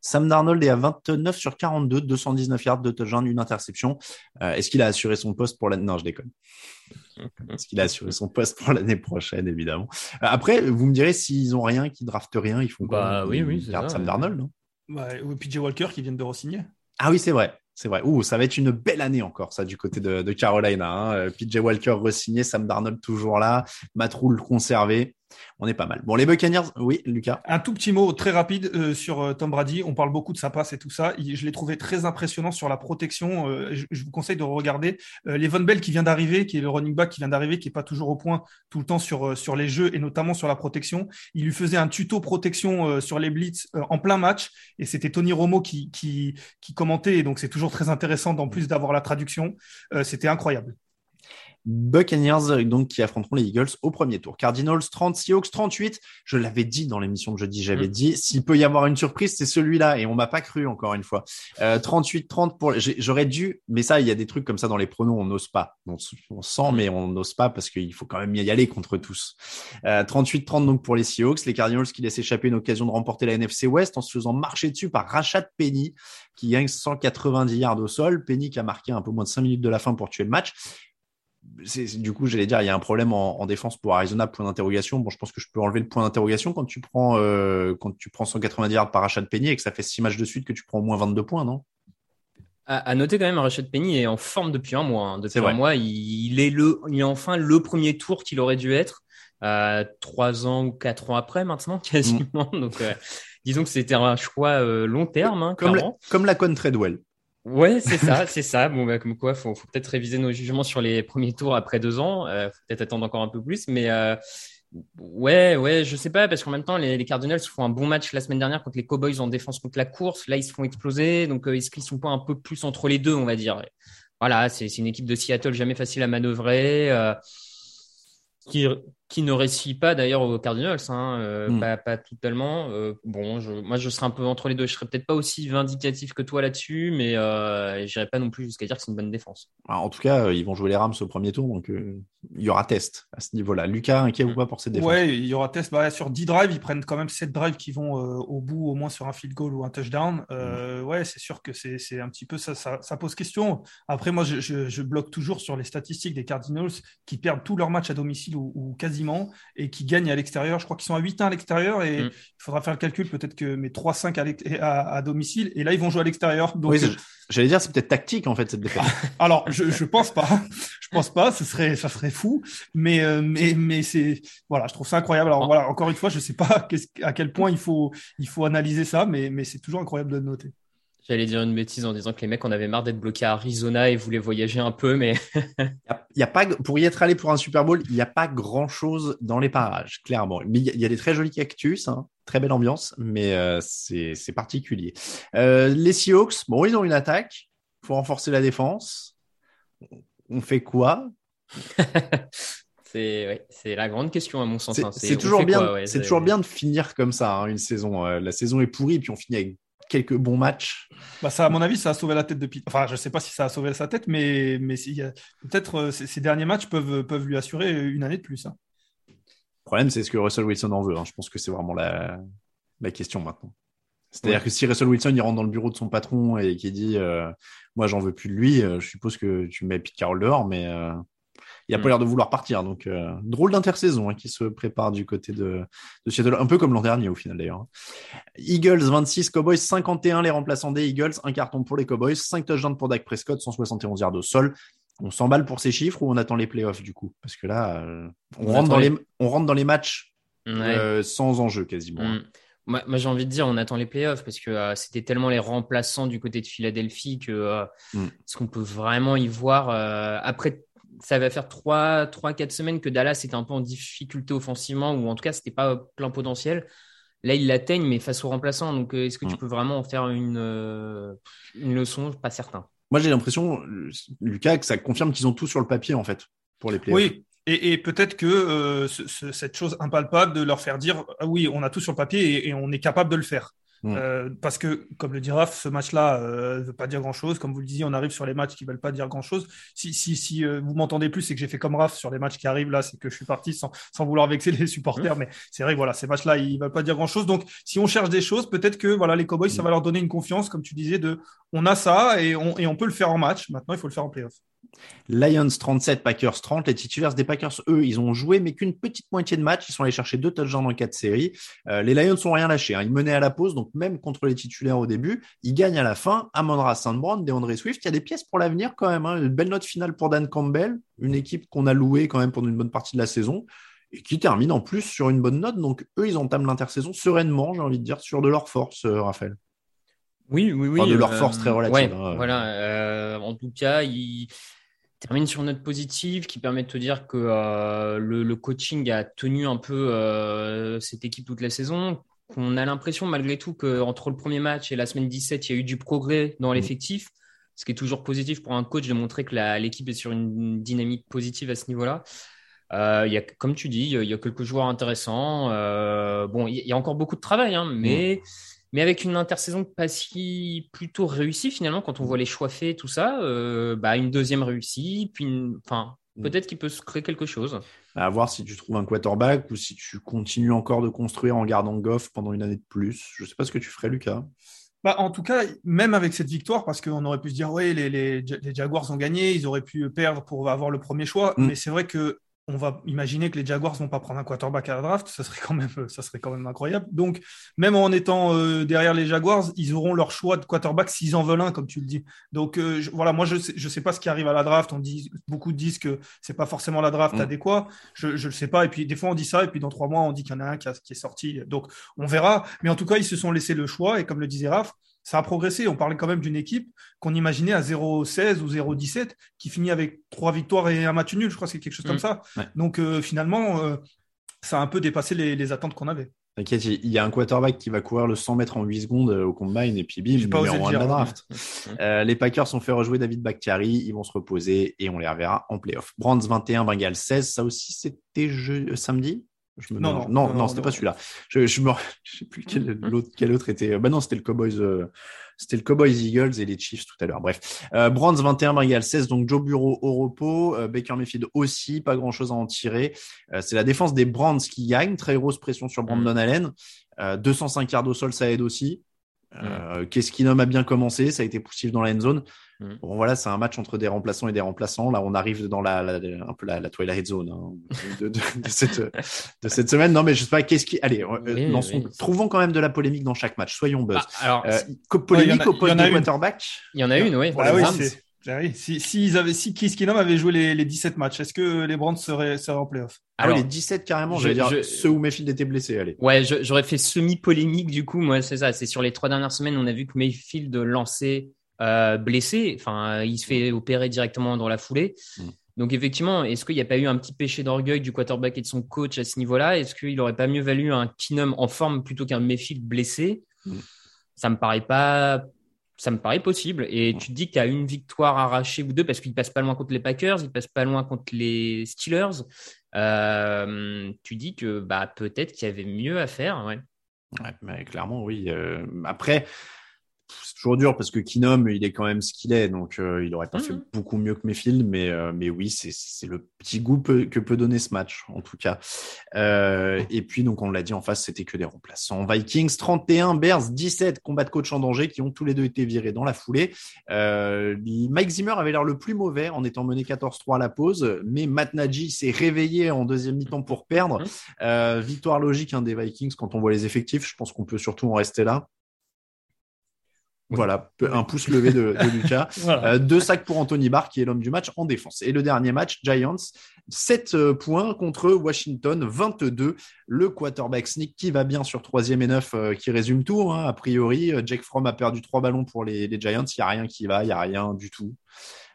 Sam Darnold est à 29 sur 42, 219 yards de touchdown, une interception. Euh, Est-ce qu'il a assuré son poste pour l'année Non, je déconne. <laughs> Est-ce qu'il a assuré son poste pour l'année prochaine, évidemment? Euh, Après, vous me direz, s'ils ont rien, qu'ils draftent rien, ils font quoi? Bah oui, oui, c'est Sam. Darnold, non? Ou PJ Walker qui viennent de re-signer. Ah oui, c'est vrai. C'est vrai. Ouh, ça va être une belle année encore, ça, du côté de, Carolina. Hein. Euh, PJ Walker re-signé, Sam Darnold toujours là, Matt conservé. On est pas mal. Bon, les Buccaneers, oui, Lucas. Un tout petit mot très rapide euh, sur euh, Tom Brady. On parle beaucoup de sa passe et tout ça. Je l'ai trouvé très impressionnant sur la protection. Euh, je, vous conseille de regarder euh, Levon Bell qui vient d'arriver, qui est le running back qui vient d'arriver, qui est pas toujours au point tout le temps sur les jeux et notamment sur la protection. Il lui faisait un tuto protection sur les blitz en plein match et c'était Tony Romo qui qui commentait. Et donc c'est toujours très intéressant d'en plus d'avoir la traduction. C'était incroyable. Buccaneers, donc, qui affronteront les Eagles au premier tour. Cardinals 30, Seahawks 38. Je l'avais dit dans l'émission de jeudi, j'avais Mm. dit, s'il peut y avoir une surprise, c'est celui-là. Et on m'a pas cru, encore une fois. Euh, 38-30 pour, j'aurais dû, mais ça, il y a des trucs comme ça dans les pronos, on n'ose pas. On, sent, mais on n'ose pas parce qu'il faut quand même y aller contre tous. Euh, 38-30 donc pour les Seahawks. Les Cardinals qui laissent échapper une occasion de remporter la NFC West en se faisant marcher dessus par Rashad Penny, qui gagne 190 yards au sol. Penny qui a marqué un peu moins de 5 minutes de la fin pour tuer le match du coup, j'allais dire, il y a un problème en, en défense pour Arizona, point d'interrogation. Bon, je pense que je peux enlever le point d'interrogation quand tu prends, euh, quand tu prends 190 yards par achat de Penny et que ça fait 6 matchs de suite que tu prends au moins 22 points, non? À, à noter quand même, Rashad Penny est en forme depuis un mois. hein. Depuis vrai. mois, il, il est le, il est enfin le premier tour qu'il aurait dû être. Euh, trois ans ou quatre ans après maintenant, <laughs> quasiment. Donc, euh, disons que c'était un choix euh, long terme, hein, Comme la, comme la Con Treadwell. Ouais, c'est ça, c'est ça. Bon, bah, comme quoi, faut, faut peut-être réviser nos jugements sur les premiers tours après deux ans. Euh, faut peut-être attendre encore un peu plus, mais euh, ouais, ouais, je sais pas parce qu'en même temps, les, Cardinals font un bon match la semaine dernière contre les Cowboys en défense contre la course. Là, ils se font exploser, donc euh, est-ce qu'ils sont pas un peu plus entre les deux, on va dire? Voilà, c'est c'est une équipe de Seattle jamais facile à manœuvrer. euh, qui, qui ne réussit pas d'ailleurs aux Cardinals, hein, euh, Mm. pas, pas totalement. Euh, bon, je, moi je serais un peu entre les deux. Je serais peut-être pas aussi vindicatif que toi là-dessus, mais euh, j'irais pas non plus jusqu'à dire que c'est une bonne défense. Alors, en tout cas, euh, ils vont jouer les Rams au premier tour, donc euh, il y aura test à ce niveau-là. Lucas, inquiet ou pas pour cette défense? Ouais, il y aura test. Bah, sur 10 drives, ils prennent quand même 7 drives qui vont euh, au bout, au moins sur un field goal ou un touchdown. Euh, Ouais, c'est sûr que c'est c'est un petit peu ça, ça, ça pose question. Après, moi, je, je, je bloque toujours sur les statistiques des Cardinals qui perdent tous leurs matchs à domicile ou, ou quasiment et qui gagnent à l'extérieur. Je crois qu'ils sont à 8-1 à l'extérieur et Mm. il faudra faire le calcul, peut-être que mes 3-5 à, l'ex- à, à domicile. Et là, ils vont jouer à l'extérieur. Donc, Oui, c'est- j'allais dire, c'est peut-être tactique en fait cette défaite. <laughs> alors, je, je pense pas. Je pense pas. Ce serait, ça serait fou. Mais, euh, mais, mais c'est, voilà, je trouve ça incroyable. Alors voilà, encore une fois, je sais pas <laughs> à quel point il faut, il faut analyser ça, mais, mais c'est toujours incroyable de le noter. J'allais dire une bêtise en disant que les mecs en avaient marre d'être bloqués à Arizona et voulaient voyager un peu, mais <laughs> Il y a pas, pour y être allé pour un Super Bowl, il n'y a pas grand chose dans les parages, clairement. Mais il y, a- il des très jolis cactus, hein, très belle ambiance, mais euh, c'est particulier. Euh, les Seahawks, bon, ils ont une attaque, faut renforcer la défense. On fait quoi? <laughs> C'est ouais, la grande question à mon sens. C'est hein. toujours bien, quoi, ouais, toujours bien de finir comme ça hein, une saison. Euh, la saison est pourrie, puis on finit avec quelques bons matchs. Bah ça, à mon avis, ça a sauvé la tête de Pete. Enfin, je sais pas si ça a sauvé sa tête, mais, mais s'il y a- peut-être euh, ces, ces derniers matchs peuvent, peuvent lui assurer une année de plus. hein. Le problème, c'est ce que Russell Wilson en veut. hein. Je pense que c'est vraiment la, la question maintenant. C'est-à-dire Ouais. que si Russell Wilson il rentre dans le bureau de son patron et qu'il dit euh, Moi, j'en veux plus de lui, euh, je suppose que tu mets Pete Carroll dehors, mais euh, il a pas l'air de vouloir partir. Donc, euh, drôle d'intersaison hein, qui se prépare du côté de, de Seattle, un peu comme l'an dernier au final d'ailleurs. Eagles 26, Cowboys 51, les remplaçants des Eagles, un carton pour les Cowboys, 5 touchdowns pour Dak Prescott, 171 yards au sol. On s'emballe pour ces chiffres ou on attend les playoffs du coup? Parce que là, euh, on, On rentre dans les- les... on rentre dans les matchs Ouais. euh, sans enjeu quasiment. Mm. Moi, moi, j'ai envie de dire, on attend les playoffs parce que euh, c'était tellement les remplaçants du côté de Philadelphie que euh, Mm. est-ce qu'on peut vraiment y voir euh, après ça va faire 3 trois 4 semaines que Dallas était un peu en difficulté offensivement ou en tout cas c'était pas plein potentiel. Là, ils l'atteignent mais face aux remplaçants. Donc euh, est-ce que tu Mm. peux vraiment en faire une euh, une leçon? Pas certain. Moi, j'ai l'impression, Lucas, que ça confirme qu'ils ont tout sur le papier en fait pour les playoffs. Oui, et, et peut-être que euh, ce- ce- cette chose impalpable de leur faire dire ah oui, on a tout sur le papier et, et on est capable de le faire. Mm. Euh, parce que, comme le dit Raph, ce match-là euh, ne veut pas dire grand-chose. Comme vous le disiez, on arrive sur les matchs qui ne veulent pas dire grand-chose. Si, si, si euh, vous m'entendez plus, c'est que j'ai fait comme Raph sur les matchs qui arrivent là, c'est que je suis parti sans, sans vouloir vexer les supporters. Mais c'est vrai que voilà, ces matchs-là, ils ne veulent pas dire grand-chose. Donc, si on cherche des choses, peut-être que voilà, les Cowboys, ça va leur donner une confiance, comme tu disais, de on a ça et on, et on peut le faire en match. Maintenant, il faut le faire en playoff. Lions 37, Packers 30. Les titulaires des Packers, eux, ils ont joué, mais qu'une petite moitié de match. Ils sont allés chercher deux touchdowns dans quatre séries. Euh, les Lions n'ont rien lâché. Hein. Ils menaient à la pause, donc même contre les titulaires au début, ils gagnent à la fin. Amon-Ra St. Brown, DeAndre Swift. Il y a des pièces pour l'avenir quand même. Hein. Une belle note finale pour Dan Campbell, une équipe qu'on a louée quand même pendant une bonne partie de la saison et qui termine en plus sur une bonne note. Donc eux, ils entament l'intersaison sereinement, j'ai envie de dire, sur de leur force, euh, Raphaël. Oui, oui, oui. Enfin, de leur euh, force très relative. ouais, hein. Voilà. euh, en tout cas, il termine sur une note positive qui permet de te dire que euh, le, le coaching a tenu un peu euh, cette équipe toute la saison. On a l'impression malgré tout qu'entre le premier match et la semaine 17, il y a eu du progrès dans l'effectif, ce qui est toujours positif pour un coach de montrer que l'équipe est sur une dynamique positive à ce niveau-là. Euh, il y a, comme tu dis, il y a quelques joueurs intéressants. Bon, il y, a encore beaucoup de travail, hein, mais, mais avec une intersaison pas si plutôt réussie finalement, quand on voit les choix faits, tout ça, euh, bah, une deuxième réussie, puis une- enfin, peut-être qu'il peut se créer quelque chose. À voir si tu trouves un quarterback ou si tu continues encore de construire en gardant Goff pendant une année de plus. Je sais pas ce que tu ferais, Lucas. Bah, en tout cas, même avec cette victoire, parce qu'on aurait pu se dire, oui, les, les, les Jaguars ont gagné, ils auraient pu perdre pour avoir le premier choix, Mm. mais c'est vrai que on va imaginer que les Jaguars vont pas prendre un quarterback à la draft, ça serait quand même, ça serait quand même incroyable. Donc, même en étant euh, derrière les Jaguars, ils auront leur choix de quarterback s'ils en veulent un, comme tu le dis. Donc, euh, je- voilà, moi, je sais, je sais pas ce qui arrive à la draft. On dit, beaucoup disent que c'est pas forcément la draft Mm. adéquat. Je, je le sais pas. Et puis, des fois, on dit ça, et puis dans trois mois, on dit qu'il y en a un qui, a- qui est sorti. Donc, on verra. Mais en tout cas, ils se sont laissés le choix, et comme le disait Raph, ça a progressé. On parlait quand même d'une équipe qu'on imaginait à 0-16 ou 0-17, qui finit avec trois victoires et un match nul. Je crois que c'est quelque chose comme Mm. ça. Ouais. Donc euh, finalement, euh, ça a un peu dépassé les, les attentes qu'on avait. T'inquiète, il y a un quarterback qui va courir le 100 mètres en 8 secondes euh, au combine et puis bim, pas numéro le 1 de la dire. draft. Euh, les Packers ont fait rejouer David Bakhtiari, ils vont se reposer et on les reverra en playoff. Brands 21, Bengals 16, ça aussi c'était je- samedi? Je me Non, non, non, non, c'était pas celui-là. Je, je me, <laughs> je sais plus quel l'autre, quel autre était. Bah non, c'était le Cowboys, euh, c'était le Cowboys Eagles et les Chiefs tout à l'heure. Bref, euh, Brands 21, Bengals 16, donc Joe Bureau au repos, euh, Baker Mayfield aussi, pas grand chose à en tirer. Euh, c'est la défense des Brands qui gagne, très grosse pression sur Brandon Allen. Euh, 205 yards au sol, ça aide aussi. Euh, Qu'est-ce qui a bien commencé, ça a été poussif dans la end zone. Mm. Bon voilà, c'est un match entre des remplaçants et des remplaçants. Là, on arrive dans la, la- un peu la, la twilight zone hein, de, de- de cette, de cette semaine. Non, mais je sais pas qu'est-ce qui. Allez, euh, oui. trouvons quand même de la polémique dans chaque match. Soyons buzz. Ah, alors, Euh, polémique Ouais, il y en a- au poste de une. quarterback. il y en a une, oui. Bah pour oui, les. Oui. Si, si, ils avaient, si Keith Keenum avait joué les, les 17 matchs, est-ce que les Brands seraient, seraient en playoff? Ah Alors, oui, les 17 carrément, je- je, veux dire je- ceux où Mayfield était blessé. Allez. Ouais, j'aurais fait semi-polémique du coup. Moi, c'est ça. C'est sur les trois dernières semaines, on a vu que Mayfield lançait euh, blessé. Enfin, il se fait opérer directement dans la foulée. Mm. Donc effectivement, est-ce qu'il n'y a pas eu un petit péché d'orgueil du quarterback et de son coach à ce niveau-là? Est-ce qu'il n'aurait pas mieux valu un Keenum en forme plutôt qu'un Mayfield blessé? Mm. Ça me paraît pas. Ça me paraît possible. Et tu te dis qu'il y a une victoire arrachée ou deux parce qu'il passe pas loin contre les Packers, il passe pas loin contre les Steelers. Euh, tu dis que bah peut-être qu'il y avait mieux à faire. Ouais. Ouais, mais clairement, oui. Euh, après, c'est toujours dur parce que Kinom, il est quand même ce qu'il est, donc euh, il aurait pas fait Mhm. beaucoup mieux que Mayfield, mais euh, mais oui, c'est le petit goût peu- que peut donner ce match en tout cas. Euh, et puis donc on l'a dit en face, c'était que des remplaçants. Vikings 31, Bears 17, combat de coach en danger qui ont tous les deux été virés dans la foulée. Mike Zimmer avait l'air le plus mauvais en étant mené 14-3 à la pause, mais Matt Nagy s'est réveillé en deuxième mi-temps pour perdre. Mhm. Euh, victoire logique hein, des Vikings quand on voit les effectifs. Je pense qu'on peut surtout en rester là. Voilà, un pouce levé de, de <laughs> Lucas. Voilà. Euh, deux sacs pour Anthony Barr, qui est l'homme du match en défense. Et le dernier match, Giants, 7 euh, points contre Washington, 22. Le quarterback sneak qui va bien sur troisième et 9, qui résume tout. hein, a priori, Euh, Jake Fromm a perdu trois ballons pour les, les Giants. Il n'y a rien qui va, il n'y a rien du tout.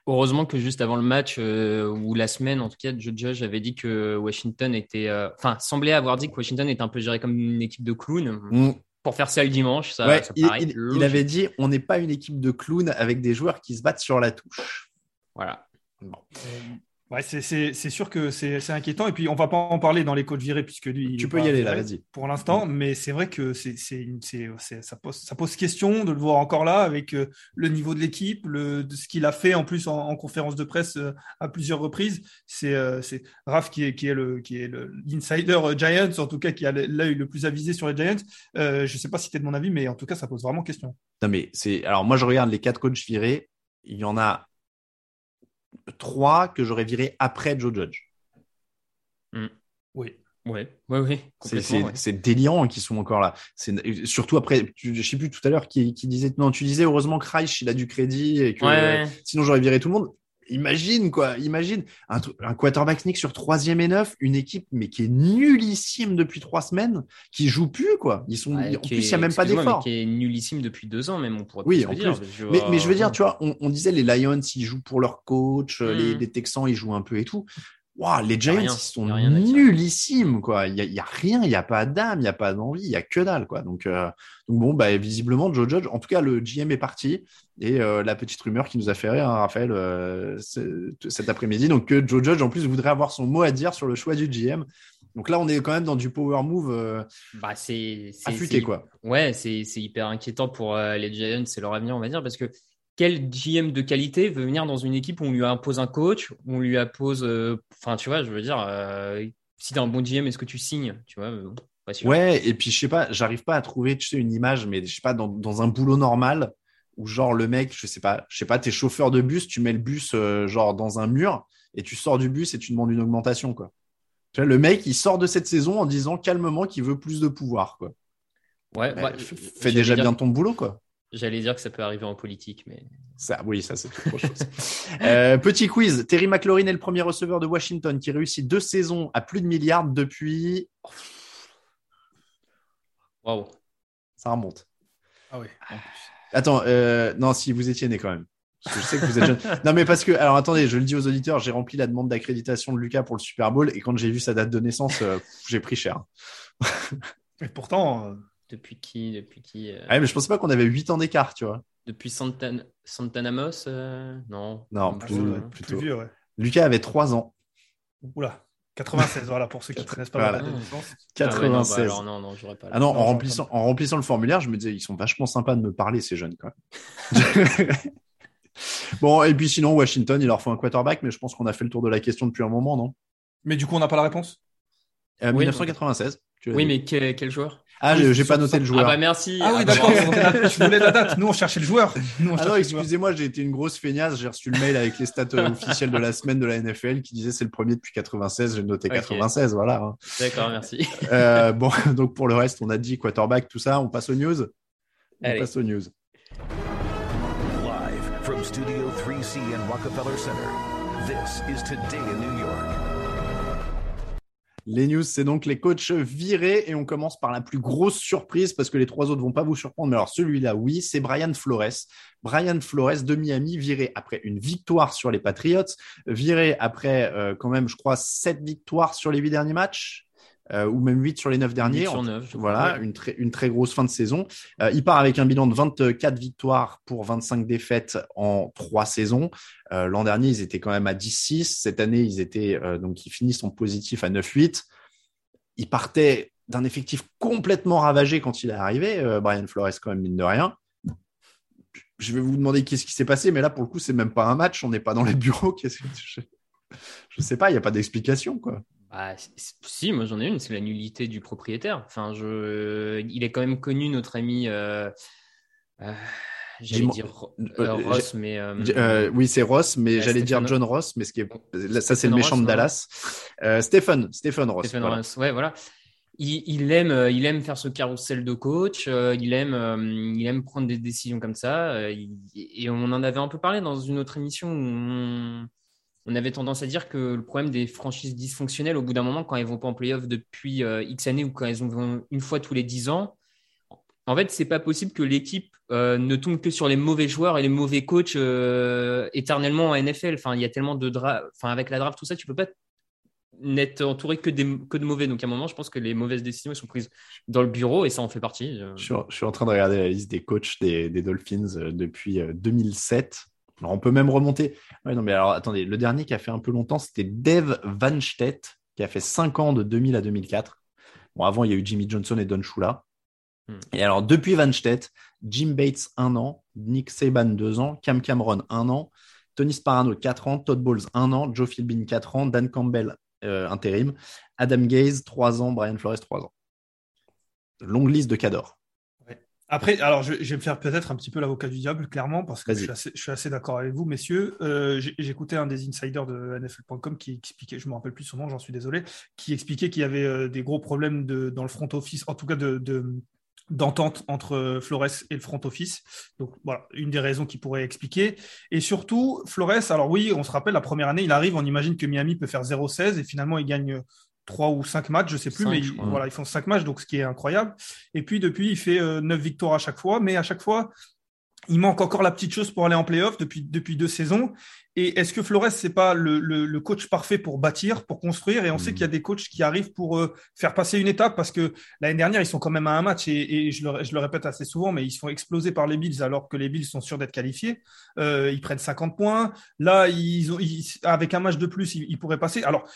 Heureusement que juste avant le match, euh, ou la semaine, en tout cas, Joe Judge avait dit que Washington était. euh, Enfin, semblait avoir dit que Washington était un peu géré comme une équipe de clowns. Mm. Pour faire ça le dimanche, ça, Ouais, ça il, paraît il- il logique. avait dit on n'est pas une équipe de clowns avec des joueurs qui se battent sur la touche. Voilà. Ouais, c'est- sûr que c'est inquiétant. Et puis, on va pas en parler dans les coachs virés, puisque lui. il Tu est peux y aller, là, vas-y. Pour l'instant, mais c'est vrai que c'est ça, pose, ça pose question de le voir encore là avec euh, le niveau de l'équipe, de ce qu'il a fait en plus en, en conférence de presse euh, à plusieurs reprises. C'est euh, Raph qui est, qui est le qui est le- l'insider Giants, en tout cas, qui a l'œil le plus avisé sur les Giants. Euh, je sais pas si tu es de mon avis, mais en tout cas, ça pose vraiment question. Non, mais c'est. Alors, moi, je regarde les quatre coachs virés. Il y en a trois que j'aurais virés après Joe Judge. Oui. Ouais, ouais, ouais. C'est- ouais. délirant qu'ils sont encore là. C'est surtout après, tu- je sais plus tout à l'heure qui, qui disait non, tu disais heureusement que Reich il a du crédit et que Ouais, ouais. sinon j'aurais viré tout le monde. Imagine quoi, imagine un, un quarterback sneak sur troisième et neuf, une équipe mais qui est nullissime depuis trois semaines, qui joue plus quoi. Ils sont, Ouais, en plus il est- y a même pas d'effort. Qui est nullissime depuis deux ans, même, on pourrait Oui, en dire. plus. Je Mais, je veux dire, tu vois, on, on disait les Lions, ils jouent pour leur coach, euh, les, Mhm. les Texans, ils jouent un peu et tout. Waouh, les Giants, rien, ils sont nullissimes, quoi. Il y a, y a rien, il y a pas d'âme, il y a pas d'envie, il y a que dalle, quoi. Donc, euh, donc bon, bah, visiblement, Joe Judge, en tout cas, le GM est parti. Et euh, la petite rumeur qui nous a fait rire, hein, Raphaël, euh, ce- cet après-midi, donc que Joe Judge, en plus, voudrait avoir son mot à dire sur le choix du GM. Donc là, on est quand même dans du power move Bah, c'est affûté, quoi. Ouais, c'est hyper inquiétant pour les Giants, c'est leur avenir, on va dire, parce que quel GM de qualité veut venir dans une équipe où on lui impose un coach, où on lui impose. euh, Enfin, tu vois, je veux dire, euh, si t'es un bon GM, est-ce que tu signes Tu vois, euh, pas sûr. Ouais, et puis je sais pas, j'arrive pas à trouver, tu sais, une image, mais je sais pas, dans, dans un boulot normal, où genre le mec, je sais pas, je sais pas, t'es chauffeur de bus, tu mets le bus genre dans un mur, et tu sors du bus et tu demandes une augmentation, quoi. Tu vois, le mec, il sort de cette saison en disant calmement qu'il veut plus de pouvoir, quoi. Ouais, Bah, bah, fais déjà dire- bien ton boulot, quoi. J'allais dire que ça peut arriver en politique, mais. Ça, oui, ça, c'est autre chose. <laughs> Euh, petit quiz. Terry McLaurin est le premier receveur de Washington qui réussit deux saisons à plus de milliards depuis. Waouh. Ça remonte. Ah oui. Attends, euh, non, si vous étiez né quand même. Parce que je sais que vous êtes jeune. Non, mais parce que, alors attendez, je le dis aux auditeurs, j'ai rempli la demande d'accréditation de Lucas pour le Super Bowl et quand j'ai vu sa date de naissance, euh, j'ai pris cher. Et pourtant, euh, Depuis qui Depuis qui euh, Ouais, mais je pensais pas qu'on avait 8 ans d'écart, tu vois. Depuis Santan... Santanamos euh, Non. Non, Même plus, hein. plutôt. vieux, ouais. Lucas avait 3 ans. oula, 96, voilà, pour ceux qui ne connaissent pas Voilà. la date de naissance. Ah ouais, non, bah 96. alors non, non, j'aurais pas. Ah non, Non, en remplissant, en remplissant le formulaire, je me disais, ils sont vachement sympas de me parler, ces jeunes, quand même. <laughs> bon, et puis sinon, Washington, il leur faut un quarterback, mais je pense qu'on a fait le tour de la question depuis un moment, non? Mais du coup, on n'a pas la réponse? Euh, Oui, 1996. tu Oui, dit. mais quel, quel joueur? Ah, Oui, j'ai pas noté le Ah joueur. bah merci. Ah oui, bah, d'accord, je voulais la date. Nous, on cherchait le joueur. Nous, on Ah non, cherchait le joueur. excusez-moi, j'ai été une grosse feignasse. J'ai reçu le mail avec les stats euh, officielles de la semaine de la NFL qui disait c'est le premier depuis 96. J'ai noté Ok. 96, voilà. hein. D'accord, merci. Euh, bon, <laughs> donc pour le reste, on a dit quarterback, tout ça. On passe aux news. On Allez. passe aux news. Live from Studio 3C in Rockefeller Center, this is Today in New York. Les news, c'est donc les coachs virés et on commence par la plus grosse surprise parce que les trois autres vont pas vous surprendre. Mais alors celui-là, oui, c'est Brian Flores. Brian Flores de Miami viré après une victoire sur les Patriots, viré après euh, quand même, je crois, sept victoires sur les huit derniers matchs. Euh, ou même 8 sur les 9 derniers. Huit sur En- neuf, je crois, voilà, ouais. une, très, une très grosse fin de saison. Euh, il part avec un bilan de 24 victoires pour 25 défaites en trois saisons. Euh, L'an dernier, ils étaient quand même à 10-6. Cette année, ils étaient donc ils finissent en positif à 9-8. Il partait d'un effectif complètement ravagé quand il est arrivé, Brian Flores quand même mine de rien. je vais vous demander qu'est-ce qui s'est passé, mais là, pour le coup, c'est même pas un match, on n'est pas dans les bureaux. Je... je sais pas, il n'y a pas d'explication, quoi. Bah, si, moi j'en ai une, c'est la nullité du propriétaire. Enfin, je... Il est quand même connu, notre ami. Euh... Euh... J'allais dire euh, Ross, mais. Oui, c'est Ross, mais j'allais dire John Ross, mais ce qui est... ça, c'est le méchant de Dallas. Stephen, Stephen Ross. Stephen Ross, ouais, voilà il, aime, il aime faire ce carrousel de coach, il, aime, il aime prendre des décisions comme ça. et on en avait un peu parlé dans une autre émission où on, avait tendance à dire que le problème des franchises dysfonctionnelles, au bout d'un moment, quand elles vont pas en playoff depuis X années ou quand elles vont une fois tous les 10 ans, en fait, c'est pas possible que l'équipe ne tombe que sur les mauvais joueurs et les mauvais coachs éternellement en NFL. Enfin, il y a tellement de enfin, avec la draft, tout ça, tu peux pas n'être entouré que, des, de mauvais. Donc à un moment, je pense que les mauvaises décisions sont prises dans le bureau et ça en fait partie. Euh. Je suis, en train de regarder la liste des coachs des, Dolphins euh, depuis 2007. Alors, on peut même remonter. Ouais, non, mais alors attendez, le dernier qui a fait un peu longtemps, c'était Dave Van Stedt, qui a fait 5 ans de 2000 à 2004. Bon, avant, il y a eu Jimmy Johnson et Don Shula. Hmm. Et alors, depuis Van Stedt, Jim Bates, 1 an, Nick Saban, 2 ans, Cam Cameron, 1 an, Tony Sparano, 4 ans, Todd Bowles, 1 an, Joe Philbin, 4 ans, Dan Campbell, euh, intérim. Adam Gaze, 3 ans. Brian Flores, 3 ans. Longue liste de cadors. Après, alors je, vais me faire peut-être un petit peu l'avocat du diable, clairement, parce que je suis assez, d'accord avec vous, messieurs. Euh, J'écoutais un des insiders de NFL.com qui expliquait, je me rappelle plus son nom, j'en suis désolé, qui expliquait qu'il y avait euh, des gros problèmes de, dans le front office, en tout cas de, d'entente entre Flores et le front office. Donc voilà, une des raisons qui pourrait expliquer. Et surtout, Flores, alors oui, on se rappelle, la première année, il arrive, on imagine que Miami peut faire 0-16 et finalement il gagne 3 ou 5 matchs, je sais plus, mais voilà, ils font 5 matchs, donc ce qui est incroyable. Et puis depuis, il fait 9 euh, victoires à chaque fois, mais à chaque fois, il manque encore la petite chose pour aller en playoff depuis, depuis deux saisons. Et est-ce que Flores, c'est pas le, coach parfait pour bâtir, pour construire? Et on sait hmm. qu'il y a des coachs qui arrivent pour euh, faire passer une étape parce que l'année dernière, ils sont quand même à un match et, je, le, répète assez souvent, mais ils se font exploser par les Bills alors que les Bills sont sûrs d'être qualifiés. Euh, ils prennent 50 points. Là, ils ont, avec un match de plus, ils, ils pourraient passer. Alors,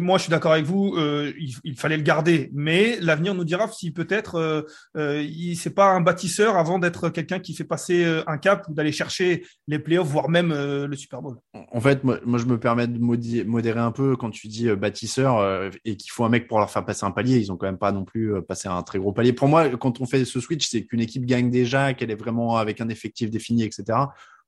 moi, je suis d'accord avec vous. Euh, il, fallait le garder, mais l'avenir nous dira si peut-être euh, euh c'est pas un bâtisseur avant d'être quelqu'un qui fait passer euh, un cap ou d'aller chercher les playoffs, voire même le Super Bowl. En fait, moi, je me permets de modérer un peu quand tu dis bâtisseur et qu'il faut un mec pour leur faire passer un palier. Ils ont quand même pas non plus passé un très gros palier. Pour moi, quand on fait ce switch, c'est qu'une équipe gagne déjà, qu'elle est vraiment avec un effectif défini, etc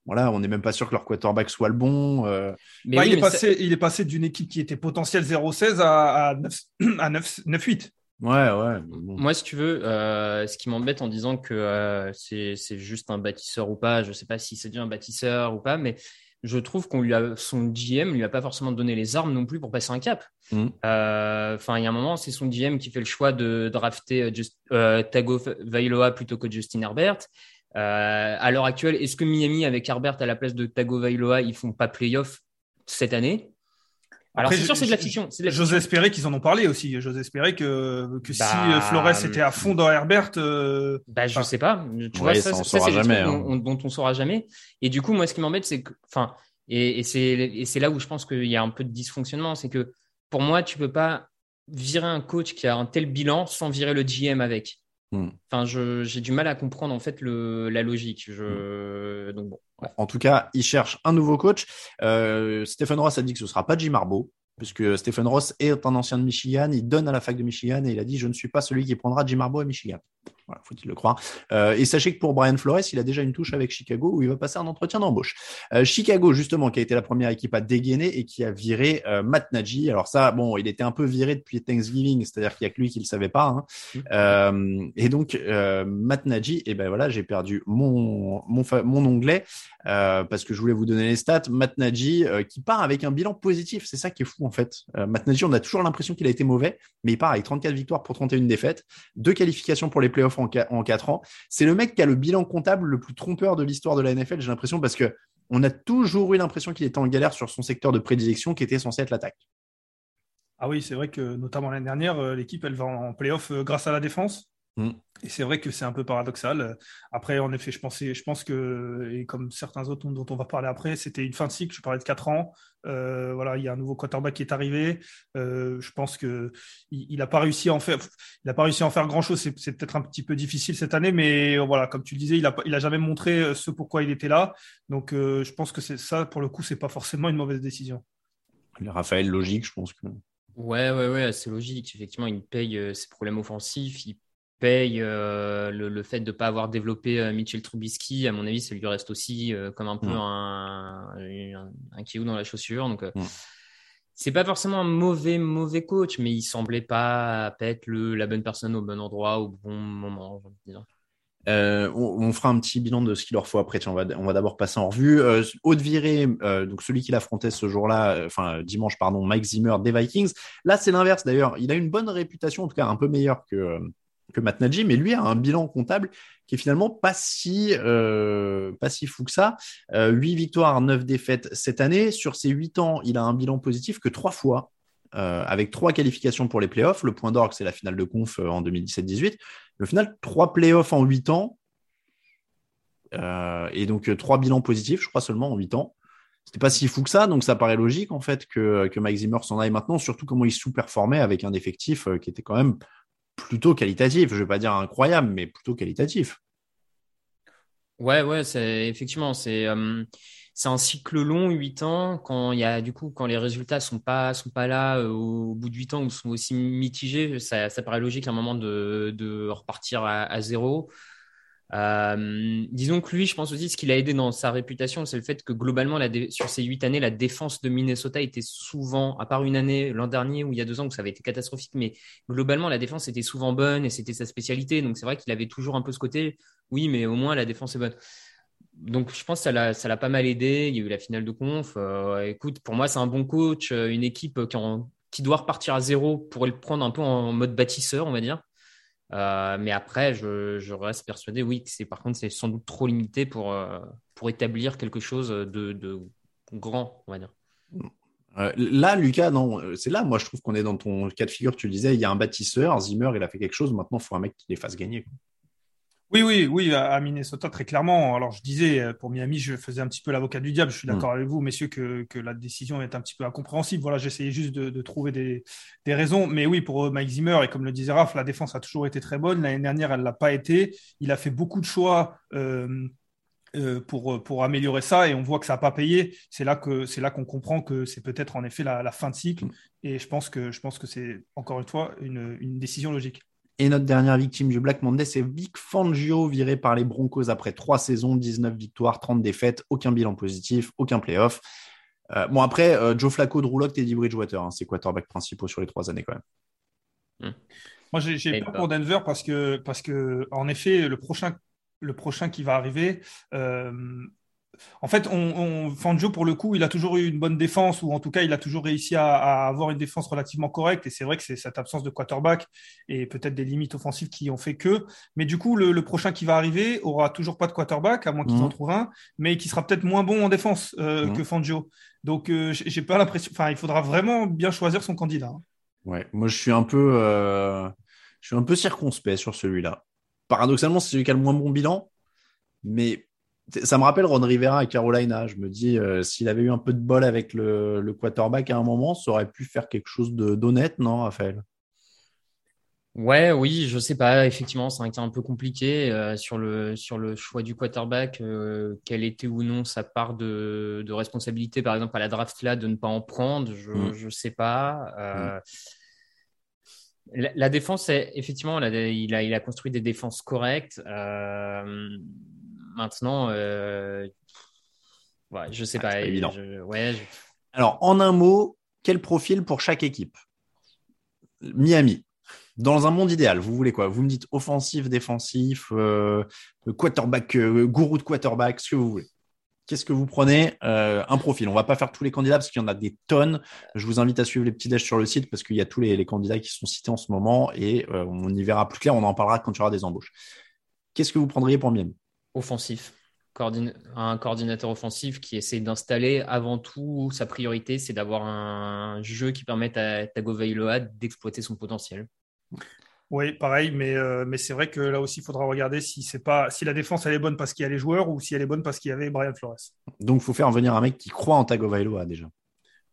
voilà, on n'est même pas sûr que leur quarterback soit le bon. Euh. Bah, il, est passé, il est passé d'une équipe qui était potentielle 0-16 à, 9-8. <clears throat> Ouais, ouais. Moi, si tu veux, euh, ce qui m'embête en disant que euh, c'est juste un bâtisseur ou pas, je ne sais pas si c'est bien un bâtisseur ou pas, mais je trouve qu'on lui a son GM lui a pas forcément donné les armes non plus pour passer un cap. Mm. Enfin, il y a un moment, c'est son GM qui fait le choix de drafter Just, Tago Vailoa plutôt que Justin Herbert. Euh, à l'heure actuelle, est-ce que Miami, avec Herbert à la place de Tagovailoa, ils font pas playoff cette année? Alors, c'est sûr, c'est de la fiction. J'ose espérer qu'ils en ont parlé aussi. J'ose espérer que, que si bah, euh, Flores était à fond dans Herbert. Euh... Bah, je sais pas. Tu vois, ça, ça, c'est jamais, hein. dont on saura jamais. Et du coup, moi, ce qui m'embête, c'est que, enfin, et, et c'est là où je pense qu'il y a un peu de dysfonctionnement, c'est que pour moi, tu peux pas virer un coach qui a un tel bilan sans virer le GM avec. Hmm. Enfin, j'ai du mal à comprendre en fait le, la logique. Je... Hmm. Donc bon. En tout cas, il cherche un nouveau coach. Euh, Stephen Ross a dit que ce sera pas Jim Harbaugh, puisque Stephen Ross est un ancien de Michigan. Il donne à la fac de Michigan et il a dit je ne suis pas celui qui prendra Jim Harbaugh à Michigan. Voilà, faut-il le croire. Euh, et sachez que pour Brian Flores, il a déjà une touche avec Chicago où il va passer un entretien d'embauche. Euh, Chicago, justement, qui a été la première équipe à dégainer et qui a viré euh, Matt Nagy. Alors ça, bon, il était un peu viré depuis Thanksgiving, c'est-à-dire qu'il y a que lui qui le savait pas. Hein. Mm. et donc, Matt Nagy, et eh ben voilà, j'ai perdu mon mon, mon onglet parce que je voulais vous donner les stats. Matt Nagy qui part avec un bilan positif, c'est ça qui est fou en fait. Matt Nagy, on a toujours l'impression qu'il a été mauvais, mais il part avec 34 victoires pour 31 défaites, deux qualifications pour les en, en 4 ans. C'est le mec qui a le bilan comptable le plus trompeur de l'histoire de la NFL, j'ai l'impression, parce que on a toujours eu l'impression qu'il était en galère sur son secteur de prédilection qui était censé être l'attaque. Ah oui, c'est vrai que notamment l'année dernière, euh, l'équipe elle va en playoff euh, grâce à la défense. Mm. Et c'est vrai que c'est un peu paradoxal. Après, en effet, je, pensais, je pense que, et comme certains autres dont on va parler après, c'était une fin de cycle. Je parlais de 4 ans. Euh, voilà, il y a un nouveau quarterback qui est arrivé. Euh, je pense que il n'a pas réussi à en faire. Il a pas réussi à en faire grand chose. C'est, peut-être un petit peu difficile cette année, mais voilà, comme tu le disais, il a, il a jamais montré ce pourquoi il était là. Donc, euh, je pense que c'est ça. Pour le coup, c'est pas forcément une mauvaise décision. Raphaël, logique, je pense que. Ouais, ouais, ouais, c'est logique. Effectivement, il paye ses problèmes offensifs. Il paye euh, le, fait de ne pas avoir développé euh, Mitchell Trubisky, à mon avis, ça lui reste aussi euh, comme un peu mm. un, un, un dans la chaussure. Donc, mm. c'est pas forcément un mauvais, mauvais coach, mais il semblait pas être le, la bonne personne au bon endroit, au bon moment, on, fera un petit bilan de ce qu'il leur faut après. on va, on va d'abord passer en revue. Haute virée, donc celui qu'il affrontait ce jour-là, enfin dimanche, pardon, Mike Zimmer des Vikings. Là, c'est l'inverse d'ailleurs. Il a une bonne réputation, en tout cas un peu meilleure que, que Matt mais lui a un bilan comptable qui est finalement pas si, euh, pas si fou que ça. Euh, 8 victoires, 9 défaites cette année. Sur ces 8 ans, il a un bilan positif que 3 fois, euh, avec 3 qualifications pour les playoffs. Le point d'orgue, c'est la finale de conf euh, en 2017-18. Le final, 3 playoffs en 8 ans. Et donc 3 bilans positifs, je crois seulement en 8 ans. C'était pas si fou que ça, donc ça paraît logique en fait que, que Mike Zimmer s'en aille maintenant, surtout comment il sous-performait avec un effectif qui était quand même plutôt qualitatif. Je ne vais pas dire incroyable, mais plutôt qualitatif. Ouais, ouais, c'est effectivement, c'est euh, un cycle long, 8 ans. Quand il y a du coup, quand les résultats sont pas sont pas là euh, au bout de 8 ans ou sont aussi mitigés, ça, ça paraît logique à un moment de, de repartir à zéro. Euh, disons que lui, je pense aussi, ce qui l'a aidé dans sa réputation, c'est le fait que globalement, sur ces huit années, la défense de Minnesota était souvent, à part une année l'an dernier ou il y a deux ans où ça avait été catastrophique, mais globalement, la défense était souvent bonne et c'était sa spécialité. Donc c'est vrai qu'il avait toujours un peu ce côté, oui, mais au moins la défense est bonne. Donc je pense que ça l'a pas mal aidé. Il y a eu la finale de conf. Euh, écoute, pour moi, c'est un bon coach, euh, une équipe qui, qui doit repartir à zéro pour le prendre un peu en mode bâtisseur, on va dire. Euh, mais après, je, reste persuadé, oui, c'est par contre, c'est sans doute trop limité pour, euh, établir quelque chose de, grand, on va dire. Euh, là, Lucas, non, c'est là, moi, je trouve qu'on est dans ton cas de figure. Tu disais, il y a un bâtisseur, Zimmer, il a fait quelque chose. Maintenant, il faut un mec qui les fasse gagner. Oui, oui, oui, à Minnesota, très clairement. Alors, je disais, euh, pour Miami, je faisais un petit peu l'avocat du diable. Je suis d'accord mm. avec vous, messieurs, que, que, la décision est un petit peu incompréhensible. Voilà, j'essayais juste de, de, trouver des, des, raisons. Mais oui, pour euh, Mike Zimmer, et comme le disait Raph, la défense a toujours été très bonne. L'année dernière, elle ne l'a pas été. Il a fait beaucoup de choix. Euh, euh, pour, pour améliorer ça et on voit que ça n'a pas payé. C'est là que c'est là qu'on comprend que c'est peut-être en effet la, la, fin de cycle mm. et je pense que je pense que c'est encore une fois une, une décision logique. Et notre dernière victime du Black Monday, c'est Vic Fangio, viré par les Broncos après trois saisons, 19 victoires, 30 défaites, aucun bilan positif, aucun playoff. Euh, bon, après, euh, Joe Flacco, Drew Lock, Teddy Bridgewater, hein, c'est quarterback principaux sur les trois années quand même. Hmm. Moi, j'ai peur pour Denver parce que, parce que, en effet, le prochain, le prochain qui va arriver, euh, en fait, on, Fangio, pour le coup, il a toujours eu une bonne défense, ou en tout cas, il a toujours réussi à, avoir une défense relativement correcte. Et c'est vrai que c'est cette absence de quarterback et peut-être des limites offensives qui ont fait que. Mais du coup, le, prochain qui va arriver aura toujours pas de quarterback, à moins qu'ils en mhm. trouvent un, mais qui sera peut-être moins bon en défense euh, mhm. que Fangio. Donc, euh, j'ai pas l'impression. Enfin, il faudra vraiment bien choisir son candidat. Hein. Ouais, moi, je suis un peu, euh, je suis un peu circonspect sur celui-là. Paradoxalement, c'est celui qui a le moins bon bilan, mais ça me rappelle Ron Rivera à Carolina. Je me dis, euh, s'il avait eu un peu de bol avec le, le, quarterback à un moment, ça aurait pu faire quelque chose d'honnête, non, Raphaël? Ouais, oui, je sais pas. Effectivement, ça a été un peu compliqué euh, sur le sur le choix du quarterback. Euh, quelle était ou non sa part de, de, responsabilité, par exemple à la draft là, de ne pas en prendre, je ne mm. sais pas. Mm. La, défense, effectivement, il, a, il a construit des défenses correctes. Maintenant, euh, ouais, je sais ah, pas. évident. Alors, en un mot, quel profil pour chaque équipe? Miami. Dans un monde idéal, vous voulez quoi? Vous me dites offensif, défensif, euh, quarterback, euh, gourou de quarterback, ce que vous voulez. Qu'est-ce que vous prenez Un profil? On va pas faire tous les candidats parce qu'il y en a des tonnes. Je vous invite à suivre les petits déj sur le site parce qu'il y a tous les, les, candidats qui sont cités en ce moment et on y verra plus clair. On en parlera quand il y aura des embauches. Qu'est-ce que vous prendriez pour Miami? Offensif. un coordinateur offensif qui essaie d'installer avant tout sa priorité, c'est d'avoir un jeu qui permette à Tagovailoa d'exploiter son potentiel. Oui, pareil, mais, euh, mais c'est vrai que là aussi, il faudra regarder si c'est pas si la défense elle est bonne parce qu'il y a les joueurs ou si elle est bonne parce qu'il y avait Brian Flores. Donc, il faut faire venir un mec qui croit en Tagovailoa déjà.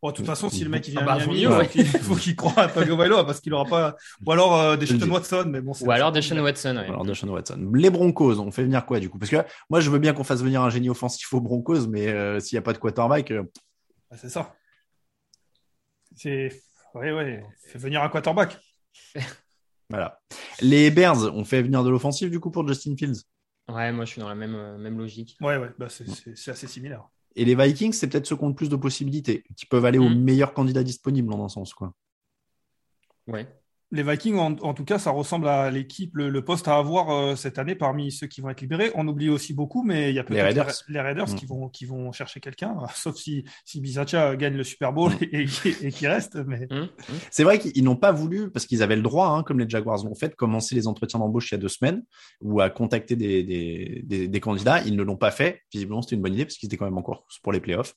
Bon, de toute façon, si le mec il vient Ah bah, à Miami, il faut qu'il- croit à Tagovailoa parce qu'il aura pas. Ou alors euh, des Deshaun Watson, mais bon. c'est- Ou alors Deshaun Watson. ouais. Alors, Deshaun Watson. Les Broncos, on fait venir quoi du coup? Parce que moi, je veux bien qu'on fasse venir un génie offensif aux Broncos, mais euh, s'il n'y a pas de quarterback, euh, Ah, C'est ça. C'est. Oui, oui. Fait venir un quarterback. <laughs> voilà. Les Bears, on fait venir de l'offensif du coup pour Justin Fields? Ouais, moi je suis dans la même, euh, même logique. Ouais, ouais. Bah, c'est- c'est c'est assez similaire. Et les Vikings, c'est peut-être ceux qui ont le plus de possibilités, qui peuvent aller aux Mm. meilleurs candidats disponibles en un sens. Quoi. Ouais. Les Vikings, en, en tout cas, ça ressemble à l'équipe, le, le poste à avoir euh, cette année parmi ceux qui vont être libérés. On oublie aussi beaucoup, mais il y a peut-être Raiders. les Raiders Mm. qui, vont, qui vont chercher quelqu'un, <laughs> sauf si, si Bizacha gagne le Super Bowl Mm. et, et, et qu'il reste. Mais... Hum. C'est vrai qu'ils n'ont pas voulu, parce qu'ils avaient le droit, hein, comme les Jaguars l'ont fait, de commencer les entretiens d'embauche il y a deux semaines ou à contacter des, des, des, des candidats. Ils ne l'ont pas fait. Visiblement, c'était une bonne idée parce qu'ils étaient quand même en course pour les playoffs.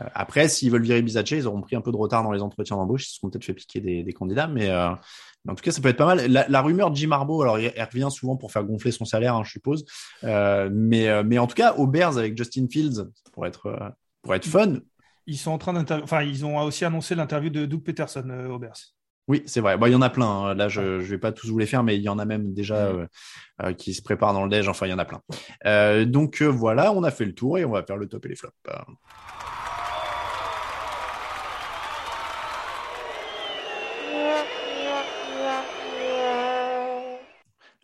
Euh, après, s'ils veulent virer Bizache, ils auront pris un peu de retard dans les entretiens d'embauche. Ils se seront peut-être fait piquer des, des candidats, mais, euh, mais en tout cas, ça peut être pas mal. La, la rumeur de Jim Harbaugh, alors elle revient souvent pour faire gonfler son salaire, hein, je suppose. Euh, mais, euh, mais en tout cas, aux Bears avec Justin Fields, pour être, euh, pour être fun, Ils sont en train Enfin, ils ont aussi annoncé l'interview de Doug Peterson euh, Bears. Oui, c'est vrai. Bon, il y en a plein. hein. Là, je ne vais pas tous vous les faire, mais il y en a même déjà euh, euh, qui se préparent dans le déj. Enfin, il y en a plein. Donc voilà, on a fait le tour et on va faire le top et les flops.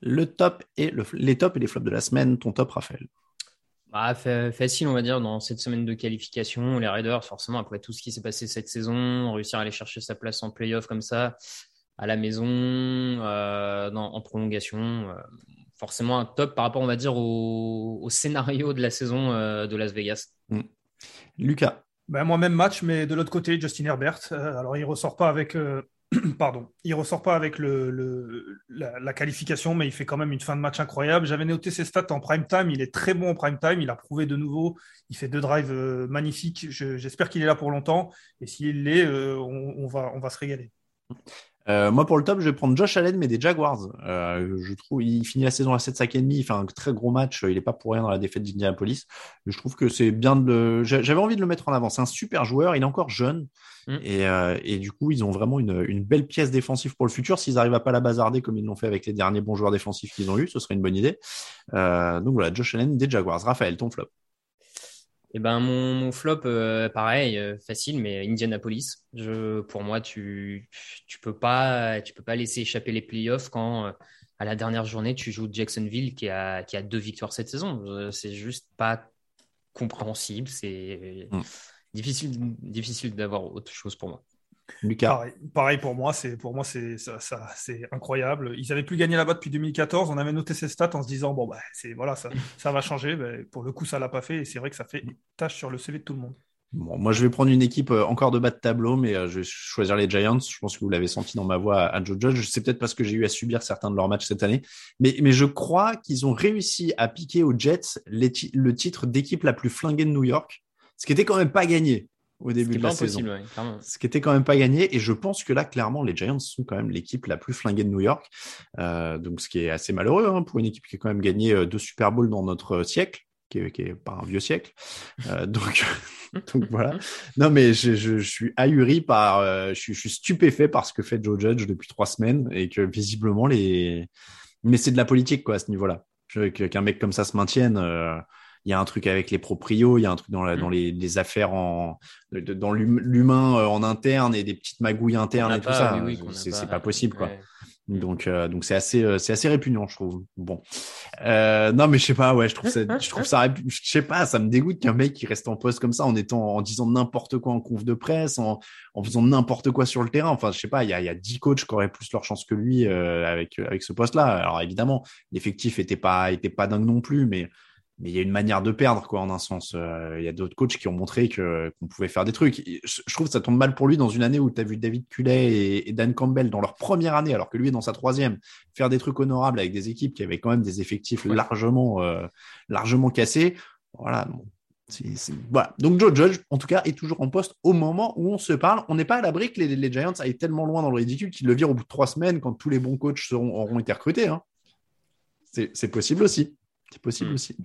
Le top et le, les tops et les flops de la semaine. Ton top, Raphaël? Bah, fa- facile, on va dire, dans cette semaine de qualification. Les Raiders, forcément, après tout ce qui s'est passé cette saison, réussir à aller chercher sa place en playoff comme ça, à la maison, euh, dans- en prolongation. euh, forcément, un top par rapport, on va dire, au, au scénario de la saison euh, de Las Vegas. Lucas? Ben, moi, même match, mais de l'autre côté, Justin Herbert. Euh, alors, il ressort pas avec. <clears throat> Pardon, il ressort pas avec le, la, qualification, mais il fait quand même une fin de match incroyable. J'avais noté ses stats en prime time. Il est très bon en prime time. Il a prouvé de nouveau. Il fait deux drives euh, magnifiques. Je- J'espère qu'il est là pour longtemps. Et s'il l'est, euh, on va, on va se régaler. Euh, moi, pour le top, je vais prendre Josh Allen, mais des Jaguars. Euh, je trouve, il finit la saison à 7 sacs et demi. Il fait un très gros match. Il n'est pas pour rien dans la défaite d'Indianapolis. Je trouve que c'est bien de le. j'a- J'avais envie de le mettre en avant. C'est un super joueur. Il est encore jeune. Mm. Et, euh, et du coup, ils ont vraiment une, une belle pièce défensive pour le futur. S'ils arrivent à pas la bazarder comme ils l'ont fait avec les derniers bons joueurs défensifs qu'ils ont eu, ce serait une bonne idée. Euh, donc voilà, Josh Allen des Jaguars. Raphaël, ton flop. Et ben mon, mon flop, euh, pareil, euh, facile, mais Indianapolis. Je, pour moi, tu tu peux pas tu peux pas laisser échapper les playoffs quand euh, à la dernière journée tu joues Jacksonville qui a qui a deux victoires cette saison. C'est juste pas compréhensible. C'est Mm. difficile difficile d'avoir autre chose pour moi. Lucas. Pareil, pareil pour moi, c'est pour moi c'est ça, ça- c'est incroyable. Ils avaient plus gagné là-bas depuis 2014. On avait noté ces stats en se disant bon bah c'est voilà ça, <laughs> ça va changer. Pour le coup, ça l'a pas fait et c'est vrai que ça fait tâche sur le CV de tout le monde. Bon, moi, je vais prendre une équipe euh, encore de bas de tableau, mais euh, je vais choisir les Giants. Je pense que vous l'avez senti dans ma voix à, Joe Judge. C'est peut-être parce que j'ai eu à subir certains de leurs matchs cette année. Mais, mais je crois qu'ils ont réussi à piquer aux Jets les le titre d'équipe la plus flinguée de New York, ce qui était quand même pas gagné au début de la saison. ouais. Ce qui était quand même pas gagné. Et je pense que là, clairement, les Giants sont quand même l'équipe la plus flinguée de New York. Euh, donc, ce qui est assez malheureux hein, pour une équipe qui a quand même gagné euh, deux Super Bowls dans notre euh, siècle, qui est, qui est pas un vieux siècle. Euh, <laughs> donc, <laughs> donc voilà. Non, mais je, je, je suis ahuri par, euh, je, suis, je suis stupéfait par ce que fait Joe Judge depuis trois semaines et que visiblement les, mais c'est de la politique quoi à ce niveau-là. Qu'un mec comme ça se maintienne. Il y a un truc avec les proprios, il y a un truc dans, la, dans les, les affaires en, dans l'hum- l'humain euh, en interne et des petites magouilles internes et tout pas, ça. oui, c'est pas. possible quoi. Ouais. Donc, euh, donc c'est assez, euh, c'est assez répugnant, je trouve. Bon, euh, non, mais je sais pas, ouais, je trouve ça, je trouve ça, je sais pas, ça me dégoûte qu'un mec qui reste en poste comme ça, en étant, en disant n'importe quoi en conf de presse, en, en faisant n'importe quoi sur le terrain. Enfin, je sais pas, il y a, il y a dix coachs qui auraient plus leur chance que lui euh, avec avec ce poste-là. Alors évidemment, l'effectif était pas, était pas dingue non plus, mais mais il y a une manière de perdre, quoi, en un sens. Euh, Il y a d'autres coachs qui ont montré que qu'on pouvait faire des trucs. Je, trouve que ça tombe mal pour lui dans une année où tu as vu David Cullet et, Dan Campbell dans leur première année, alors que lui est dans sa troisième, faire des trucs honorables avec des équipes qui avaient quand même des effectifs largement, euh, largement cassés. Voilà. bon. Voilà. Donc Joe Judge, en tout cas, est toujours en poste au moment où on se parle. On n'est pas à l'abri que les, Giants aillent tellement loin dans le ridicule qu'ils le virent au bout de trois semaines quand tous les bons coachs seront, auront été recrutés. Hein. C'est possible aussi. C'est possible hmm. aussi.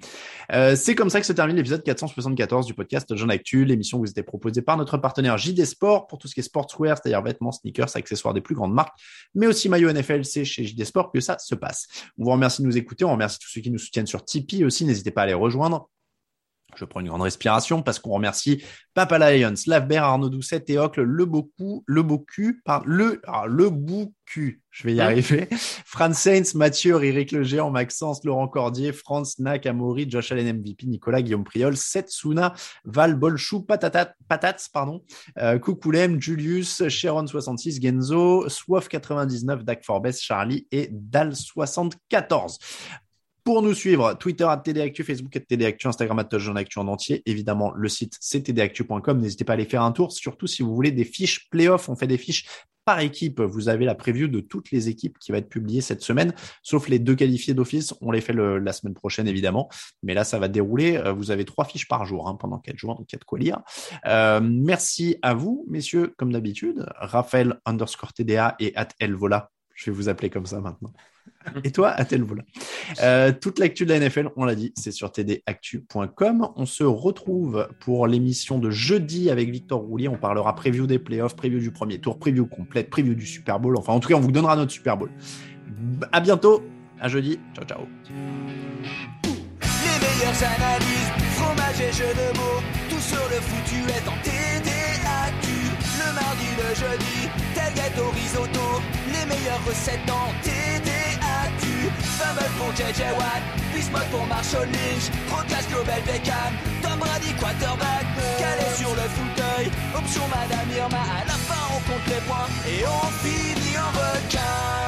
Euh, c'est comme ça que se termine l'épisode 474 du podcast Jean Actu, l'émission vous était proposée par notre partenaire JD Sport pour tout ce qui est sportswear, c'est-à-dire vêtements, sneakers, accessoires des plus grandes marques, mais aussi maillot NFL, c'est chez JD Sport que ça se passe. On vous remercie de nous écouter, on remercie tous ceux qui nous soutiennent sur Tipeee aussi, n'hésitez pas à les rejoindre. Je prends une grande respiration parce qu'on remercie Papa Lions, Lavbert, Arnaud Doucet, Théocle, Le Beaucoup, Le Beaucoup, par le, le Boucu, je vais y arriver. Franz Sainz, Mathieu, Eric Legéant, Maxence, Laurent Cordier, Franz, Nack, Amaury, Josh Allen MVP, Nicolas, Guillaume Priol, Setsuna, Val, Bolchou, Patatat, Patats, pardon, euh, Coucoulem, Julius, Sharon66, Genzo, Swaff99, Dak Forbes, Charlie et Dal74. Pour nous suivre, Twitter à TDActu, Facebook à TDActu, Instagram à Actu en entier. Évidemment, le site c'est tdactu.com. N'hésitez pas à aller faire un tour, surtout si vous voulez des fiches playoffs. On fait des fiches par équipe. Vous avez la preview de toutes les équipes qui va être publiée cette semaine, sauf les deux qualifiés d'office. On les fait la semaine prochaine, évidemment. Mais là, ça va dérouler. Euh, vous avez trois fiches par jour hein, pendant quatre jours, donc il y quoi lire. Merci à vous, messieurs, comme d'habitude. Raphaël underscore TDA et at Elvola. Je vais vous appeler comme ça maintenant. Et toi, à tel euh, Toute l'actu de la NFL, on l'a dit, c'est sur tdactu.com. On se retrouve pour l'émission de jeudi avec Victor Roulier. On parlera preview des playoffs, preview du premier tour, preview complète, preview du Super Bowl. Enfin, en tout cas, on vous donnera notre Super Bowl. À bientôt, à jeudi. Ciao, ciao. Le mardi, le jeudi, tel gâteau risotto, les meilleures recettes en. Pour JJ Watt, Bismuth pour Marshall Lynch, Global Beckham, Tom Brady quarterback, calé sur le fauteuil, option Madame Irma, à la fin on compte les points et on finit en requin.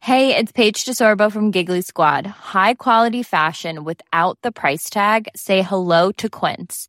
Hey, it's Paige DeSorbo from Giggly Squad. High quality fashion without the price tag. Say hello to Quince.